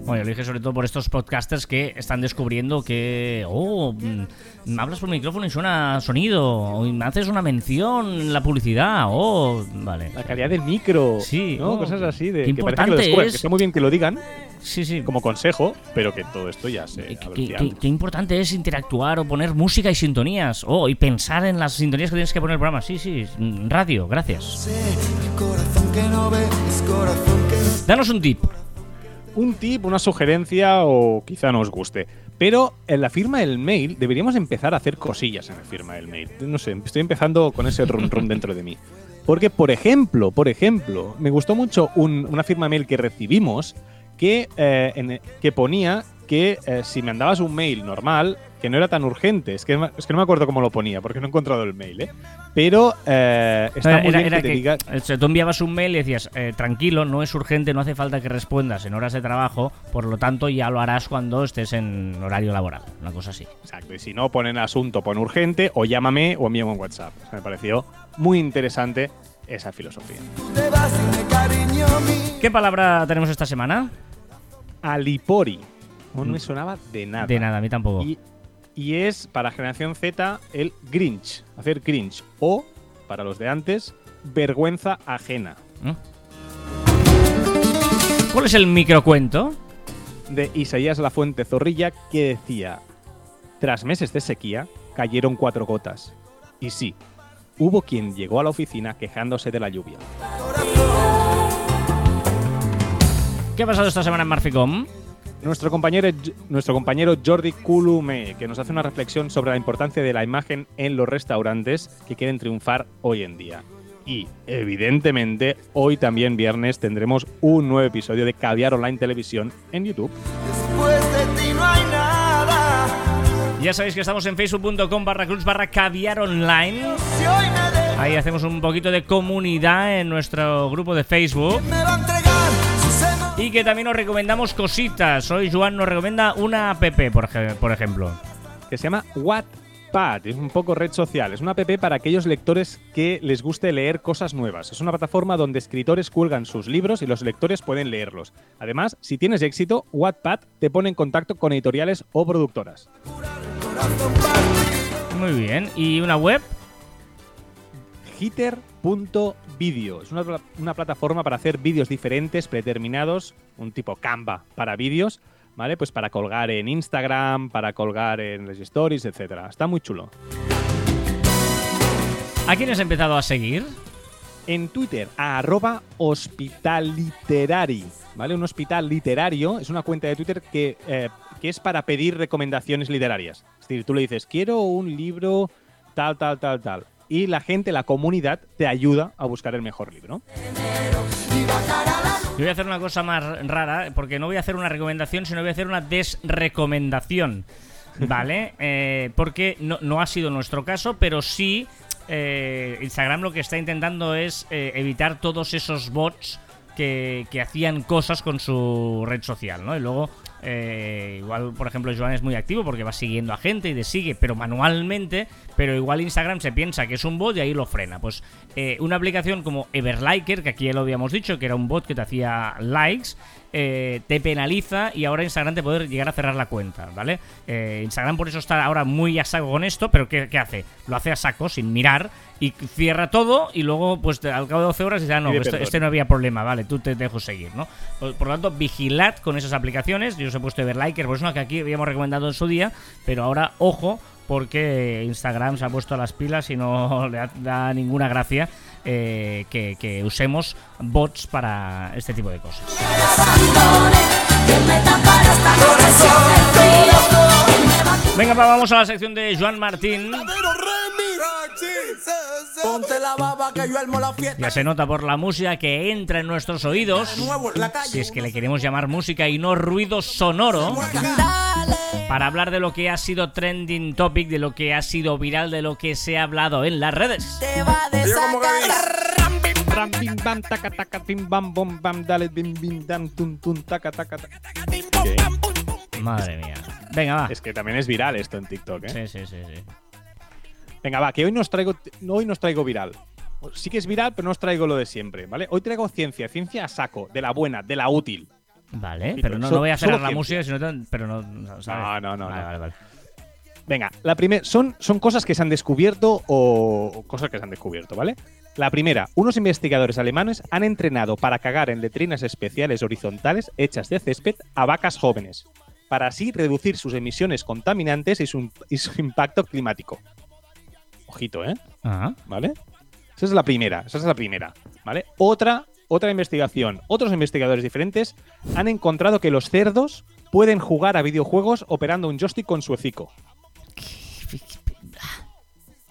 Bueno, yo lo dije sobre todo por estos podcasters que están descubriendo que, oh, mm, hablas por micrófono y suena sonido, o me haces una mención en la publicidad, oh, vale. La calidad del micro. Sí, ¿no? oh, Cosas así de qué que parece que lo importante es. que está muy bien que lo digan Sí, sí. como consejo, pero que todo esto ya se Qué, importante es interactuar o poner música y sintonías. Oh, y pensar en las sintonías que tienes que poner el programa. Sí, sí, mm, radio, gracias. Corazón que no ve, es corazón que no Danos un tip. Un tip, una sugerencia o quizá no os guste. Pero en la firma del mail deberíamos empezar a hacer cosillas en la firma del mail. No sé, estoy empezando con ese rum rum dentro de mí. Porque, por ejemplo, por ejemplo, me gustó mucho un- una firma mail que recibimos que, eh, que ponía que eh, si mandabas un mail normal, que no era tan urgente, es que, es que no me acuerdo cómo lo ponía, porque no he encontrado el mail, ¿eh? Pero eh, está muy Era- bien era que te que, diga... o sea, tú enviabas un mail y decías, eh, tranquilo, no es urgente, no hace falta que respondas en horas de trabajo, por lo tanto ya lo harás cuando estés en horario laboral, una cosa así. Exacto, y si no, ponen asunto, pon urgente, o llámame o envíame un WhatsApp. O sea, me pareció muy interesante esa filosofía. ¿Qué palabra tenemos esta semana? Alipori. No me sonaba de nada. Mm. De nada, a mí tampoco. Y, y es para generación Z el Grinch, hacer Grinch. O, para los de antes, vergüenza ajena. ¿Mm? ¿Cuál es el microcuento? De Isaías La Fuente Zorrilla que decía: Tras meses de sequía, cayeron cuatro gotas. Y sí, hubo quien llegó a la oficina quejándose de la lluvia. ¿Qué ha pasado esta semana en Marficom? Nuestro compañero, nuestro compañero Jordi Culume, que nos hace una reflexión sobre la importancia de la imagen en los restaurantes que quieren triunfar hoy en día. Y, evidentemente, hoy también viernes tendremos un nuevo episodio de Caviar Online Televisión en YouTube. Después de ti no hay nada. Ya sabéis que estamos en facebook.com barra cruz barra caviar online. Ahí hacemos un poquito de comunidad en nuestro grupo de Facebook. Y que también os recomendamos cositas. Hoy Joan nos recomienda una app, por, ej- por ejemplo. que se llama Wattpad. Es un poco red social. Es una app para aquellos lectores que les guste leer cosas nuevas. Es una plataforma donde escritores cuelgan sus libros y los lectores pueden leerlos. Además, si tienes éxito, Wattpad te pone en contacto con editoriales o productoras. Muy bien. ¿Y una web? Hitter.video. Es una, una plataforma para hacer vídeos diferentes, predeterminados, un tipo Canva para vídeos, ¿vale? Pues para colgar en Instagram, para colgar en las stories, etcétera. Está muy chulo. ¿A quién has empezado a seguir? en Twitter a arroba hospitalliterari, ¿vale? Un hospital literario es una cuenta de Twitter que, eh, que es para pedir recomendaciones literarias. Es decir, tú le dices, quiero un libro tal, tal, tal, tal. Y la gente, la comunidad, te ayuda a buscar el mejor libro. Yo voy a hacer una cosa más rara, porque no voy a hacer una recomendación, sino voy a hacer una desrecomendación. ¿Vale? (laughs) Eh, porque no, no ha sido nuestro caso, pero sí eh, Instagram lo que está intentando es eh, evitar todos esos bots que, que hacían cosas con su red social, ¿no? Y luego, eh, igual, por ejemplo, Joan es muy activo porque va siguiendo a gente y le sigue, pero manualmente, pero igual Instagram se piensa que es un bot y ahí lo frena. Pues eh, una aplicación como Everliker, que aquí ya lo habíamos dicho, que era un bot que te hacía likes, eh, te penaliza y ahora Instagram te puede llegar a cerrar la cuenta, ¿vale? Eh, Instagram por eso está ahora muy a saco con esto, pero ¿qué, qué hace? Lo hace a saco, sin mirar, y cierra todo y luego, pues al cabo de 12 horas dice, ah, no, este, este no había problema, vale, tú te dejo seguir, ¿no? Por, por lo tanto, vigilad con esas aplicaciones, yo os he puesto Everliker, pues una que aquí habíamos recomendado en su día, pero ahora, ojo, porque Instagram se ha puesto las pilas y no (laughs) le da- ninguna gracia eh, que, que usemos bots para este tipo de cosas. Venga, va, vamos a la sección de Joan Martín. Ya se nota por la música que entra en nuestros oídos. Si es que le queremos llamar música y no ruido sonoro. Para hablar de lo que ha sido trending topic, de lo que ha sido viral, de lo que se ha hablado en las redes. Te va a desatar. Ram, bim, bam, taca, taca, bim, bam, bom, bam, dale, bim, bim, dam, tun, tun, taca, taca, taca. ¿Qué? Madre mía. Venga, va. Es que también es viral esto en TikTok, ¿eh? Sí, sí, sí, sí. Venga, va, que hoy nos traigo, hoy nos traigo viral. Sí que es viral, pero no os traigo lo de siempre, ¿vale? Hoy traigo ciencia, ciencia a saco, de la buena, de la útil. Vale, pero no, no voy a hacer solo la música, sino tan- pero no, no, ¿sabes? No, no, no, Vale, no. vale, vale. Venga, la primera son, son cosas que se han descubierto o o cosas que se han descubierto, ¿vale? La primera, unos investigadores alemanes han entrenado para cagar en letrinas especiales horizontales hechas de césped a vacas jóvenes, para así reducir sus emisiones contaminantes y su, y su impacto climático. Ojito, ¿eh? Ajá. ¿Vale? Esa es la primera, esa es la primera, ¿vale? Otra, otra investigación. Otros investigadores diferentes han encontrado que los cerdos pueden jugar a videojuegos operando un joystick con su hocico.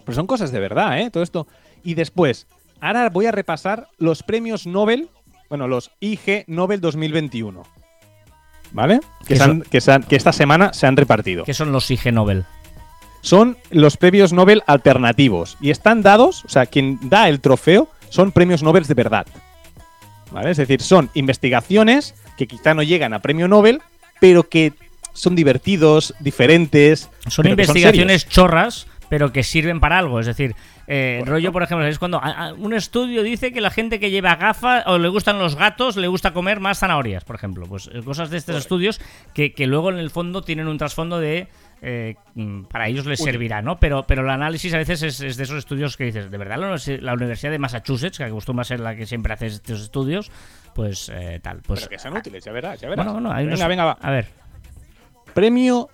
Pero son cosas de verdad, ¿eh? Todo esto. Y después, ahora voy a repasar los premios Nobel, bueno, los IG Nobel 2021. ¿vale? Que, Eso- se han- que se han- que esta semana se han repartido. ¿Qué son los IG Nobel? Son los premios Nobel alternativos y están dados, o sea, quien da el trofeo son premios Nobel de verdad. ¿Vale? Es decir, son investigaciones que quizá no llegan a premio Nobel, pero que son divertidos, diferentes. Son investigaciones serios. chorras, pero que sirven para algo. Es decir, eh, rollo, por ejemplo, es cuando a- a- un estudio dice que la gente que lleva gafas o le gustan los gatos le gusta comer más zanahorias, por ejemplo. Pues eh, cosas de estos estudios que, que luego en el fondo tienen un trasfondo de. Eh, mm, para ellos les servirá, ¿no? Pero, pero el análisis a veces es, es de esos estudios que dices, ¿de verdad la, universi- la Universidad de Massachusetts, que acostumbra a ser la que siempre hace estos estudios, pues eh, tal? Pues, Pero que sean útiles, ya verás, ya verás. bueno, bueno, hay venga, unos- venga, va. A ver. Premio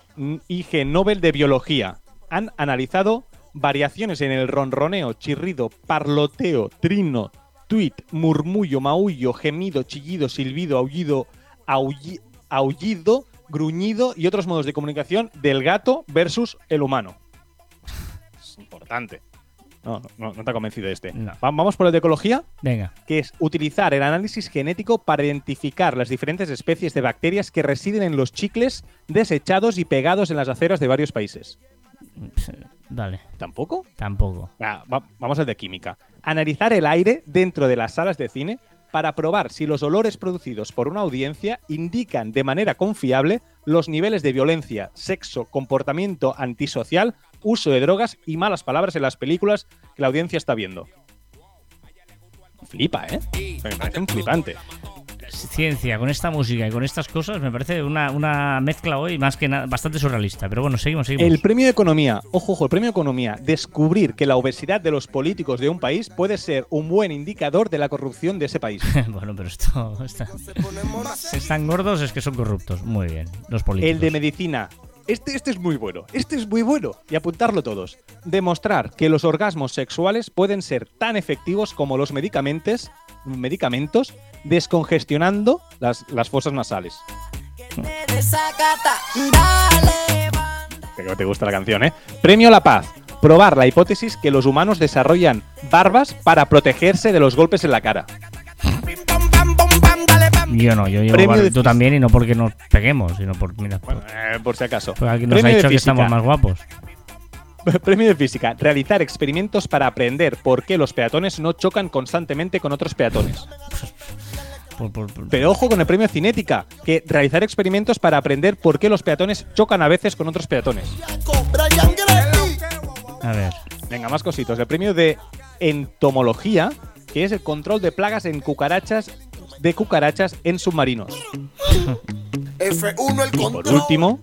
IG Nobel de Biología. Han analizado variaciones en el ronroneo, chirrido, parloteo, trino, tuit, murmullo, maullo, gemido, chillido, silbido, aullido, aulli- aullido, gruñido y otros modos de comunicación del gato versus el humano. Es importante. No, no, no te ha convencido este. No. Vamos por el de ecología Venga. que es utilizar el análisis genético para identificar las diferentes especies de bacterias que residen en los chicles desechados y pegados en las aceras de varios países. (laughs) Dale. ¿Tampoco? Tampoco. Ah, va- vamos al de química. Analizar el aire dentro de las salas de cine para probar si los olores producidos por una audiencia indican de manera confiable los niveles de violencia, sexo, comportamiento antisocial, uso de drogas y malas palabras en las películas que la audiencia está viendo. Flipa, ¿eh? Me parece un flipante. Ciencia, con esta música y con estas cosas, me parece una, una mezcla hoy más que nada bastante surrealista. Pero bueno, seguimos, seguimos. El premio de economía, ojo, ojo, el premio de economía, descubrir que la obesidad de los políticos de un país puede ser un buen indicador de la corrupción de ese país. (laughs) bueno, pero esto. (laughs) está- están gordos es que son corruptos. Muy bien, los políticos. El de medicina. Este, este es muy bueno, este es muy bueno. Y apuntarlo todos. Demostrar que los orgasmos sexuales pueden ser tan efectivos como los medicamentos, medicamentos descongestionando las, las fosas nasales. Creo que te gusta la canción, ¿eh? Premio la paz. Probar la hipótesis que los humanos desarrollan barbas para protegerse de los golpes en la cara. Yo no, yo llevo Premio bar- de tú también y no porque nos peguemos, sino por. Mira, Bueno, por- eh, por si acaso. porque alguien nos ha Premio de dicho que estamos más guapos. (laughs) Premio de física. Realizar experimentos para aprender por qué los peatones no chocan constantemente con otros peatones. Por- por- por- Pero ojo con el premio de cinética, que realizar experimentos para aprender por qué los peatones chocan a veces con otros peatones. A ver. Venga, más cositos. El premio de entomología, que es el control de plagas en cucarachas de cucarachas en submarinos. (laughs) F1 el Y por control. último,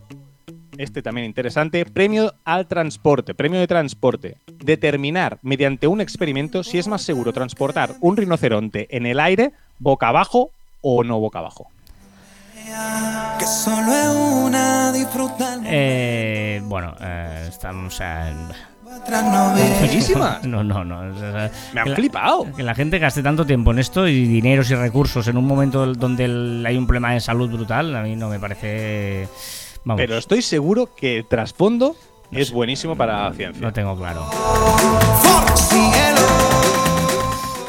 este también interesante, premio al transporte, premio de transporte. Determinar mediante un experimento si es más seguro transportar un rinoceronte en el aire boca abajo o no boca abajo. Que solo es una disfrutar. Eh, bueno, eh, estamos. eh, Otras (laughs) no no, no, no. o sea, Me han que la- flipado. Que la gente gaste tanto tiempo en esto y dineros y recursos en un momento donde el- hay un problema de salud brutal, a mí no me parece. Vamos, Pero estoy seguro que el trasfondo es buenísimo para la ciencia. no tengo claro.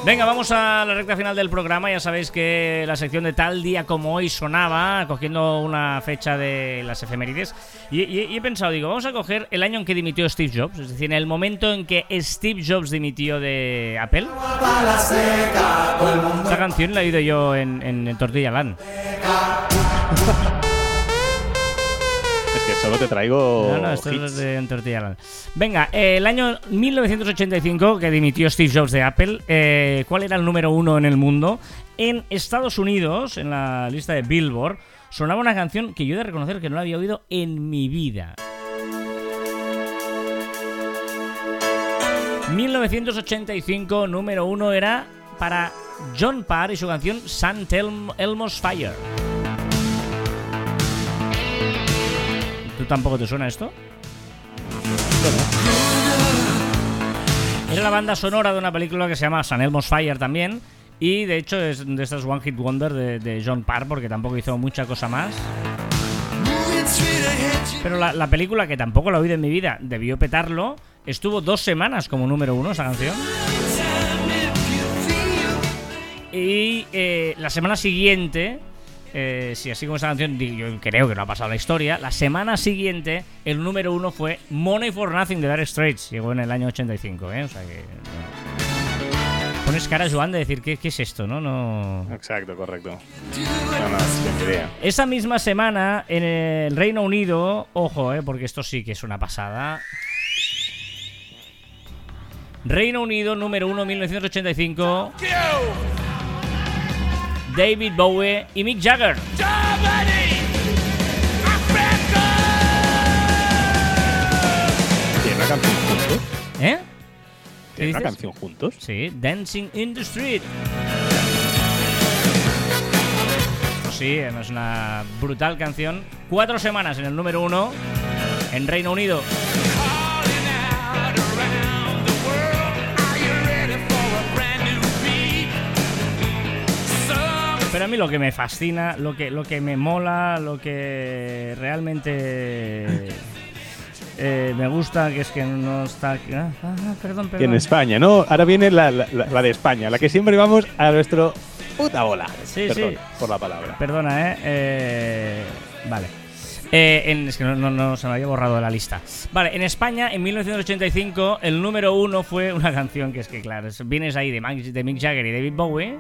Venga, vamos a la recta final del programa. Ya sabéis que la sección de tal día como hoy sonaba, cogiendo una fecha de las efemérides. Y, y- y he pensado, digo, vamos a coger el año en que dimitió Steve Jobs, es decir, en el momento en que Steve Jobs dimitió de Apple. Esta canción la he oído yo en, en, en Tortilla Land. (laughs) Solo te traigo No, no, esto hits. es de en Tortilla Land. Venga, eh, el año 1985 que dimitió Steve Jobs de Apple, eh, ¿cuál era el número uno en el mundo? En Estados Unidos, en la lista de Billboard, sonaba una canción que yo he de reconocer que no la había oído en mi vida. 1985, número uno era para John Parr y su canción. Elm- Elmo's Fire. ¿Tú tampoco te suena esto? Era la banda sonora de una película que se llama San Elmo's Fire también. Y de hecho es de estas One Hit Wonder de, John Parr, porque tampoco hizo mucha cosa más. Pero la, la película, que tampoco la he oído en mi vida, debió petarlo. Estuvo dos semanas como número uno esa canción. Y eh, la semana siguiente eh, si así como esta canción, yo creo que no ha pasado la historia, la semana siguiente el número uno fue Money for Nothing de Dire Straits. Llegó en el año 85, ¿eh? O sea que... Pones cara, Joan, de decir, ¿qué, qué es esto, no? No... Exacto, correcto. No, no, sin idea. Esa misma semana en el Reino Unido, ojo, eh, porque esto sí que es una pasada. Reino Unido, número 1, 1985. David Bowie y Mick Jagger. ¿Tiene una canción juntos? ¿Eh? ¿Qué ¿Tiene una canción juntos? Sí, Dancing in the Street. Sí, es una brutal canción. Cuatro semanas en el número uno en Reino Unido. Pero a mí lo que me fascina, lo que, lo que me mola, lo que realmente eh, me gusta, que es que no está... Ah, ah, perdón, Y perdón. en España, ¿no? Ahora viene la, la- la- la de España, la que siempre vamos a nuestro puta bola. Sí, Perdón sí. por la palabra. Perdona, ¿eh? Eh, vale. Eh, en- es que no, no- no se me había borrado de la lista. Vale, en España, en 1985, el número uno fue una canción que es que, claro, es- vienes ahí de, Max- de Mick Jagger y David Bowie.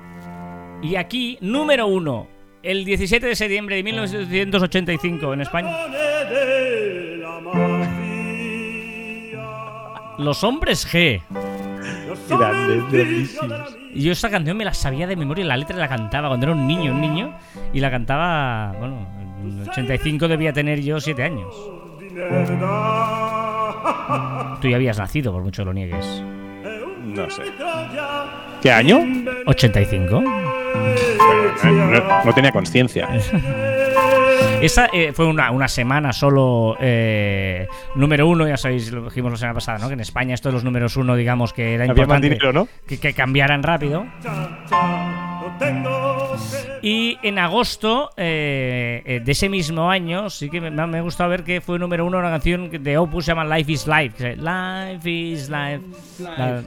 Y aquí, número uno, el 17 de septiembre de 1985 en España. Los hombres G. Grandes. Y yo esta canción me la sabía de memoria, la letra la cantaba cuando era un niño, un niño, y la cantaba, bueno, en el 85 debía tener yo 7 años. Tú ya habías nacido, por mucho que lo niegues. No sé. ¿Qué año? 85. No, no tenía conciencia. Esa eh, fue una, una semana solo eh, número uno, ya sabéis, lo dijimos la semana pasada, ¿no? Que en España esto de los números uno, digamos que era Había importante dinero, ¿no? que, que cambiaran rápido. Y en agosto eh, eh, de ese mismo año, sí que me, me ha gustado ver que fue número uno una canción de Opus se llama Life is Life. Life is Life. La-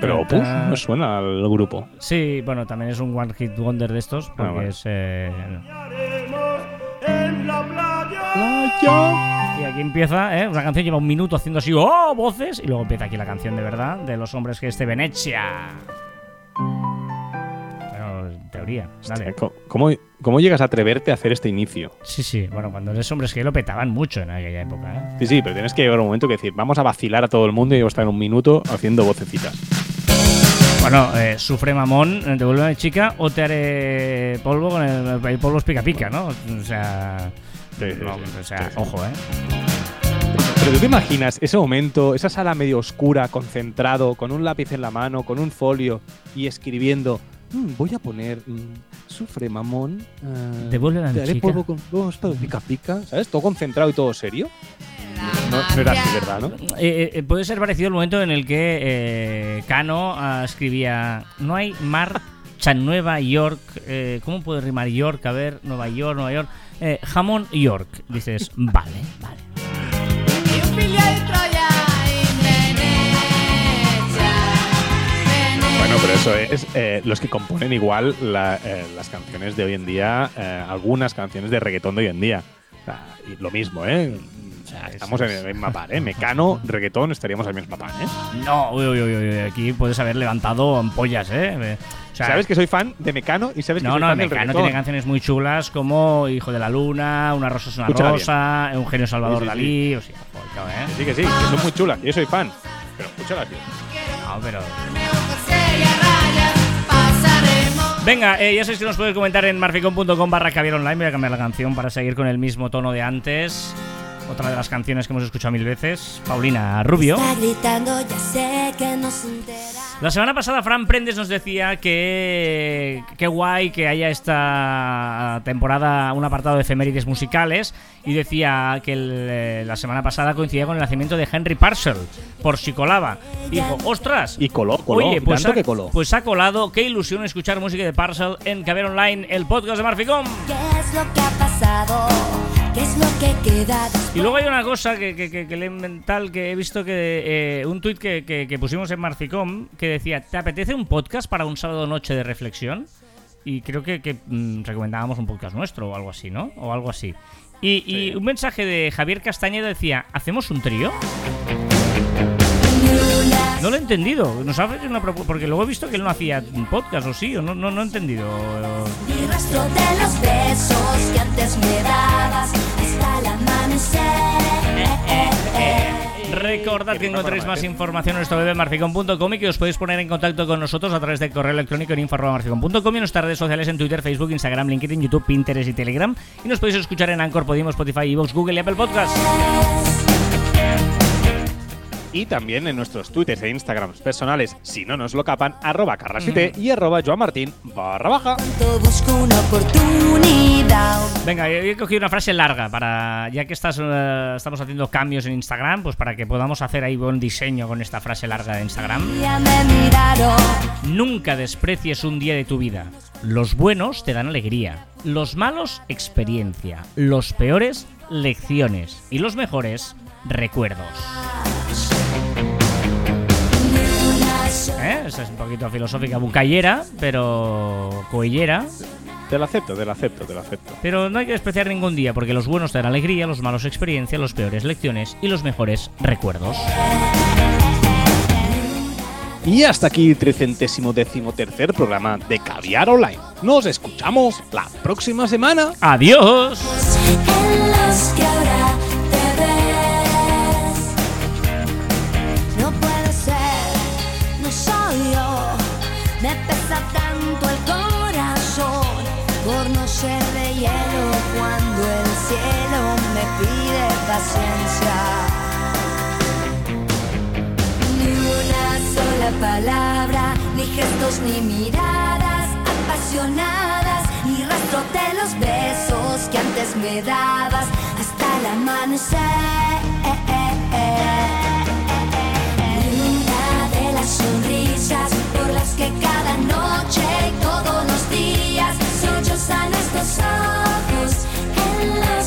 Pero Opus no suena al grupo. sí, bueno, también es un One Hit Wonder de estos, porque vale. es. eh, y aquí empieza, ¿eh? Una canción lleva un minuto haciendo así, ¡oh! Voces. Y luego empieza aquí la canción de verdad de los hombres que es de Venecia. En teoría. Dale. ¿Cómo, cómo, cómo llegas a atreverte a hacer este inicio? Sí, sí. Bueno, cuando eres hombres que lo petaban mucho en aquella época, ¿eh? Sí, sí, pero tienes que llegar a un momento que decir, vamos a vacilar a todo el mundo y yo estar un minuto haciendo vocecitas. Bueno, eh, sufre mamón, eh, devuélveme chica o te haré polvo con el, el polvo es pica pica, ¿no? O sea. Sí, sí, no, sí. o sea, sí. ojo, ¿eh? Pero tú te imaginas ese momento, esa sala medio oscura, concentrado, con un lápiz en la mano, con un folio y escribiendo. "Mm, voy a poner. mm, sufre mamón. ah, Devuélveme a mi te haré chica". polvo con dos, pero pica pica. ¿Sabes? Todo concentrado y todo serio. No, no era así, ¿verdad? ¿no? Eh, eh, puede ser parecido el momento en el que eh, Cano ah, escribía No hay marcha en Nueva York. eh, ¿Cómo puede rimar York? A ver, Nueva York, Nueva York. Eh, jamón York. Dices, (laughs) vale, vale. Bueno, pero eso es eh, los que componen igual la- eh, las canciones de hoy en día, eh, algunas canciones de reggaetón de hoy en día. O sea, y lo mismo, ¿eh? O sea, estamos en el mismo par, ¿eh? Mecano, reggaetón, estaríamos en el mismo par, ¿eh? No, uy, uy, uy, aquí puedes haber levantado ampollas, ¿eh? Eh, O sea, sabes que soy fan de Mecano y sabes que No, soy no, fan del Mecano reggaetón. tiene canciones muy chulas como Hijo de la Luna, Una rosa es una Escúchala rosa, Eugenio Salvador Sí, sí, sí. Dalí, o sea, claro, ¿eh? Sí, que sí, que son muy chulas, yo soy fan. Pero escúchalas bien. No, pero... Venga, eh, ya sabéis que nos podéis comentar en marficon.com barra caviar online. Voy a cambiar la canción para seguir con el mismo tono de antes. Otra de las canciones que hemos escuchado mil veces. Paulina Rubio. Está gritando, ya sé que. La semana pasada Fran Prendes nos decía que qué guay que haya esta temporada un apartado de efemérides musicales y decía que el, eh, la semana pasada coincidía con el nacimiento de Henry Parcell por si colaba. Dijo, ostras. Y coló, coló, Oye, pues tanto ha, que coló. pues ha colado. Qué ilusión escuchar música de Parcell en Caber Online, el podcast de Marficom. ¿Qué es lo que ha pasado? ¿Qué es lo que queda después? Y luego hay una cosa que, que, que, que le he mental que he visto que eh, un tuit que, que- que pusimos en Marficom que decía, ¿te apetece un podcast para un sábado noche de reflexión? y creo que, que, mm, recomendábamos un podcast nuestro o algo así, ¿no? O algo así. Y, y un mensaje de Javier Castañeda decía, ¿hacemos un trío? No lo he entendido. Nos ha hecho una propu- porque luego he visto que él no hacía un podcast, o sí, o no, no, no he entendido. Mi rastro de los besos que antes me dabas hasta el amanecer. Recordad que encontréis más programación. información en nuestro web marficon.com y que os podéis poner en contacto con nosotros a través de correo electrónico en info.marficon.com y en nuestras redes sociales en Twitter, Facebook, Instagram, LinkedIn, YouTube, Pinterest y Telegram. Y nos podéis escuchar en Anchor, Podimo, Spotify, Evox, Google y Apple Podcasts. Y también en nuestros twitters e instagrams personales, si no nos lo capan, arroba carrasite y arroba joanmartin barra baja. Tanto busco una oportunidad. Venga, yo he cogido una frase larga para, ya que estás, eh, estamos haciendo cambios en Instagram, pues para que podamos hacer ahí buen diseño con esta frase larga de Instagram. Nunca desprecies un día de tu vida. Los buenos te dan alegría, los malos experiencia, los peores lecciones y los mejores recuerdos. ¿Eh? Esa es un poquito filosófica bucayera, pero coillera. Te lo acepto, te lo acepto, te lo acepto. Pero no hay que despreciar ningún día, porque los buenos te dan alegría, los malos experiencia, los peores lecciones y los mejores recuerdos. Y hasta aquí el trecentésimo décimo tercer programa de Caviar Online. Nos escuchamos la próxima semana. ¡Adiós! Palabra, ni gestos, ni miradas apasionadas, ni rastro de los besos que antes me dabas hasta el amanecer. Ni una de las sonrisas por las que cada noche y todos los días sollozan estos ojos en los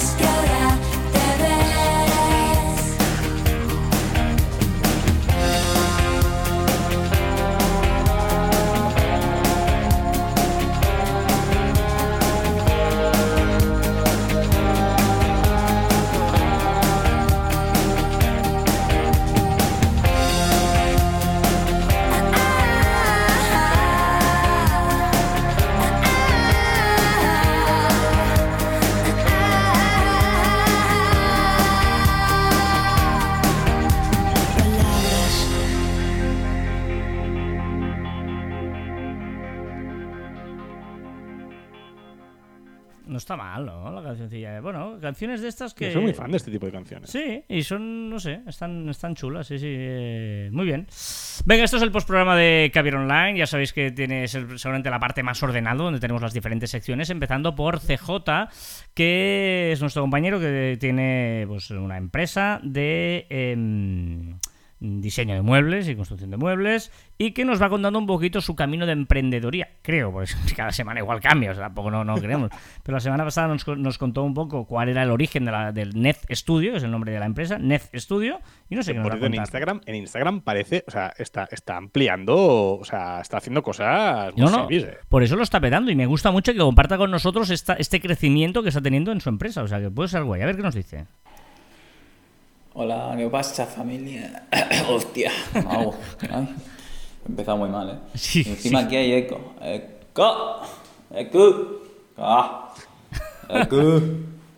No está mal, ¿no? La cancioncilla. Bueno, canciones de estas que. Yo soy muy fan de este tipo de canciones. Sí, y son, no sé, están, están chulas, sí, sí. eh, muy bien. Venga, esto es el postprograma de Caviar Online. Ya sabéis que tiene seguramente la parte más ordenada, donde tenemos las diferentes secciones, empezando por CJ, que es nuestro compañero que tiene pues, una empresa de em, diseño de muebles y construcción de muebles, y que nos va contando un poquito su camino de emprendedoría. Creo, porque (laughs) cada semana igual cambia, o sea, tampoco no, no creemos. (laughs) Pero la semana pasada nos, nos contó un poco cuál era el origen de la- del Net Studio, que es el nombre de la empresa, Net Studio, y no sé qué nos va a en. Instagram, en Instagram parece, o sea, está, está ampliando, o sea, está haciendo cosas muy No, no, eh. por eso lo está petando y me gusta mucho que comparta con nosotros esta, este crecimiento que está teniendo en su empresa. O sea, que puede ser guay. A ver qué nos dice. Hola, ¿qué pasa, familia? (coughs) Hostia, au, ay, he empezado muy mal, ¿eh? (laughs) Sí, Y encima sí. aquí hay eco. Eco, eco, ah, eco.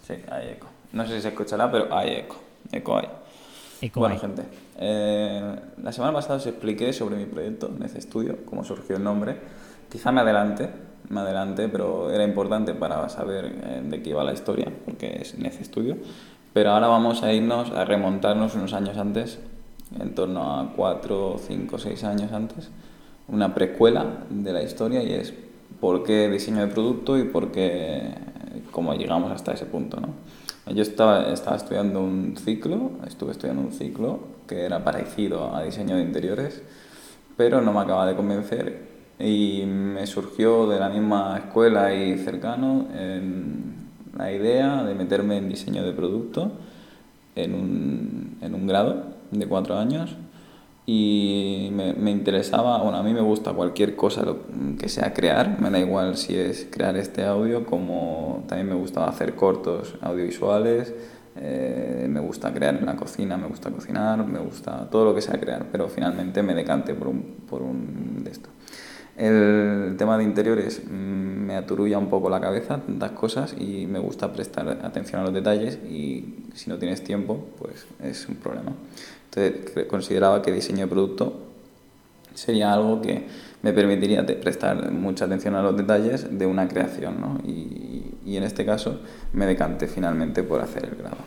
Sí, hay eco. No sé si se escuchará, pero hay eco. Eco hay. Eco bueno, hay. gente, eh, la semana pasada os expliqué sobre mi proyecto, Nece Studio, cómo surgió el nombre. Quizá me adelante, me adelante, pero era importante para saber eh, de qué iba la historia, porque es Nece Studio. Pero ahora vamos a irnos a remontarnos unos años antes, en torno a 4, 5, 6 años antes, una precuela de la historia y es por qué diseño de producto y por qué cómo llegamos hasta ese punto, ¿no? Yo estaba, estaba estudiando un ciclo, estuve estudiando un ciclo que era parecido a diseño de interiores, pero no me acaba de convencer y me surgió de la misma escuela y cercano em, la idea de meterme en diseño de producto en un, en un grado de cuatro años y me, interesaba, bueno, a mí me gusta cualquier cosa que sea crear, me da igual si es crear este audio, como también me gustaba hacer cortos audiovisuales, eh, me gusta crear en la cocina, me gusta cocinar, me gusta todo lo que sea crear, pero finalmente me decanté por un, por un de esto. El tema de interiores mm, me aturulla un poco la cabeza, tantas cosas, y me gusta prestar atención a los detalles y si no tienes tiempo, pues es un problema. Entonces consideraba que diseño de producto sería algo que me permitiría prestar mucha atención a los detalles de una creación, ¿no? Y, y en este caso me decanté finalmente por hacer el grado.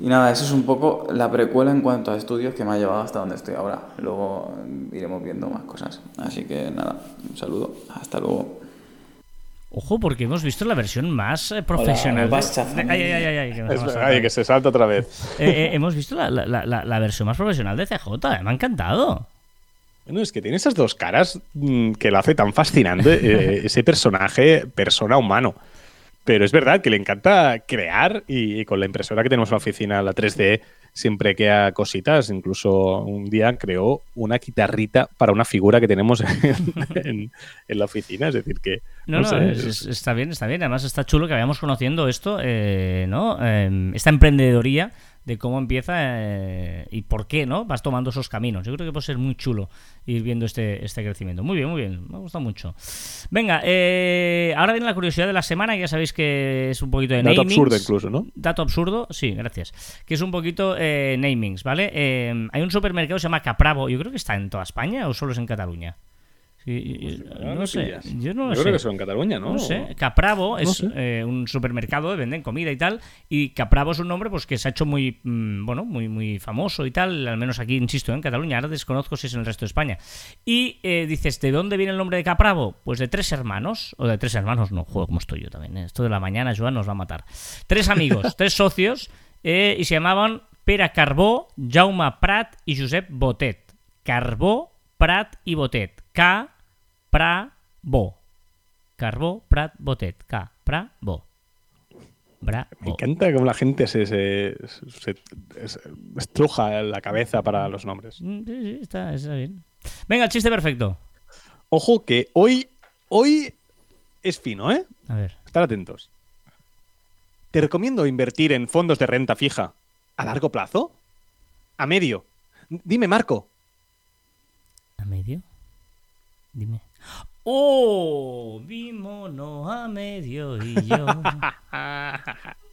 Y nada, eso es un poco la precuela en cuanto a estudios que me ha llevado hasta donde estoy ahora. Luego iremos viendo más cosas. Así que nada, un saludo, hasta luego. Ojo, porque hemos visto la versión más eh, profesional. vas de-. Ay, ay, ay, ay, ay, que Es se salta otra vez. Eh, eh, hemos visto la, la- la- la- la versión más profesional de CJ, me ha encantado. Bueno, es que tiene esas dos caras mm, que lo hace tan fascinante eh, (laughs) ese personaje, persona humano. Pero es verdad que le encanta crear y, y con la impresora que tenemos en la oficina, la 3D, siempre queda cositas. Incluso un día creó una guitarrita para una figura que tenemos (laughs) en, en- en la oficina. Es decir, que. No, no, sé, es- es- es- está bien, está bien. Además está chulo que vayamos conociendo esto, eh, ¿no? Eh, esta emprendedoría de cómo empieza eh, y por qué, ¿no? Vas tomando esos caminos. Yo creo que puede ser muy chulo ir viendo este, este crecimiento. Muy bien, muy bien. Me ha gustado mucho. Venga, eh, ahora viene la curiosidad de la semana. Ya sabéis que es un poquito de Dato namings. absurdo incluso, ¿no? Dato absurdo, sí, gracias. Que es un poquito eh, namings, ¿vale? Eh, hay un supermercado que se llama Capravo. Yo creo que está en toda España o solo es en Cataluña. Sí, Ahora no sé. pillas. Yo no lo Yo sé. creo que eso en Cataluña, ¿no? No sé. Capravo es sé. eh, un supermercado, venden comida y tal. Y Capravo es un nombre pues que se ha hecho muy, mm, bueno, muy, muy famoso y tal. Al menos aquí, insisto, en Cataluña. Ahora desconozco si es en el resto de España. Y eh, dices, ¿de dónde viene el nombre de Capravo? Pues de tres hermanos. O de tres hermanos, no, juego como estoy yo también. ¿eh? Esto de la mañana, Joan nos va a matar. Tres amigos, (laughs) tres socios. eh, y se llamaban Pere Carbó, Jaume Prat y Josep Botet. Carbó, Prat y Botet. K, Pra, Bo. Carbó, Prat, Botet. K, Pra, Bo. Bra, Me encanta cómo la gente se, se, se- se estruja la cabeza para los nombres. Mm, Sí, sí, está, está bien. Venga, el chiste perfecto. Ojo que hoy, hoy es fino, ¿eh? A ver. Estar atentos. Te recomiendo invertir en fondos de renta fija. ¿A largo plazo? ¿A medio? Dime, Marco. ¿A medio? Dime. ¡Oh! Vi mono a medio y yo. (laughs)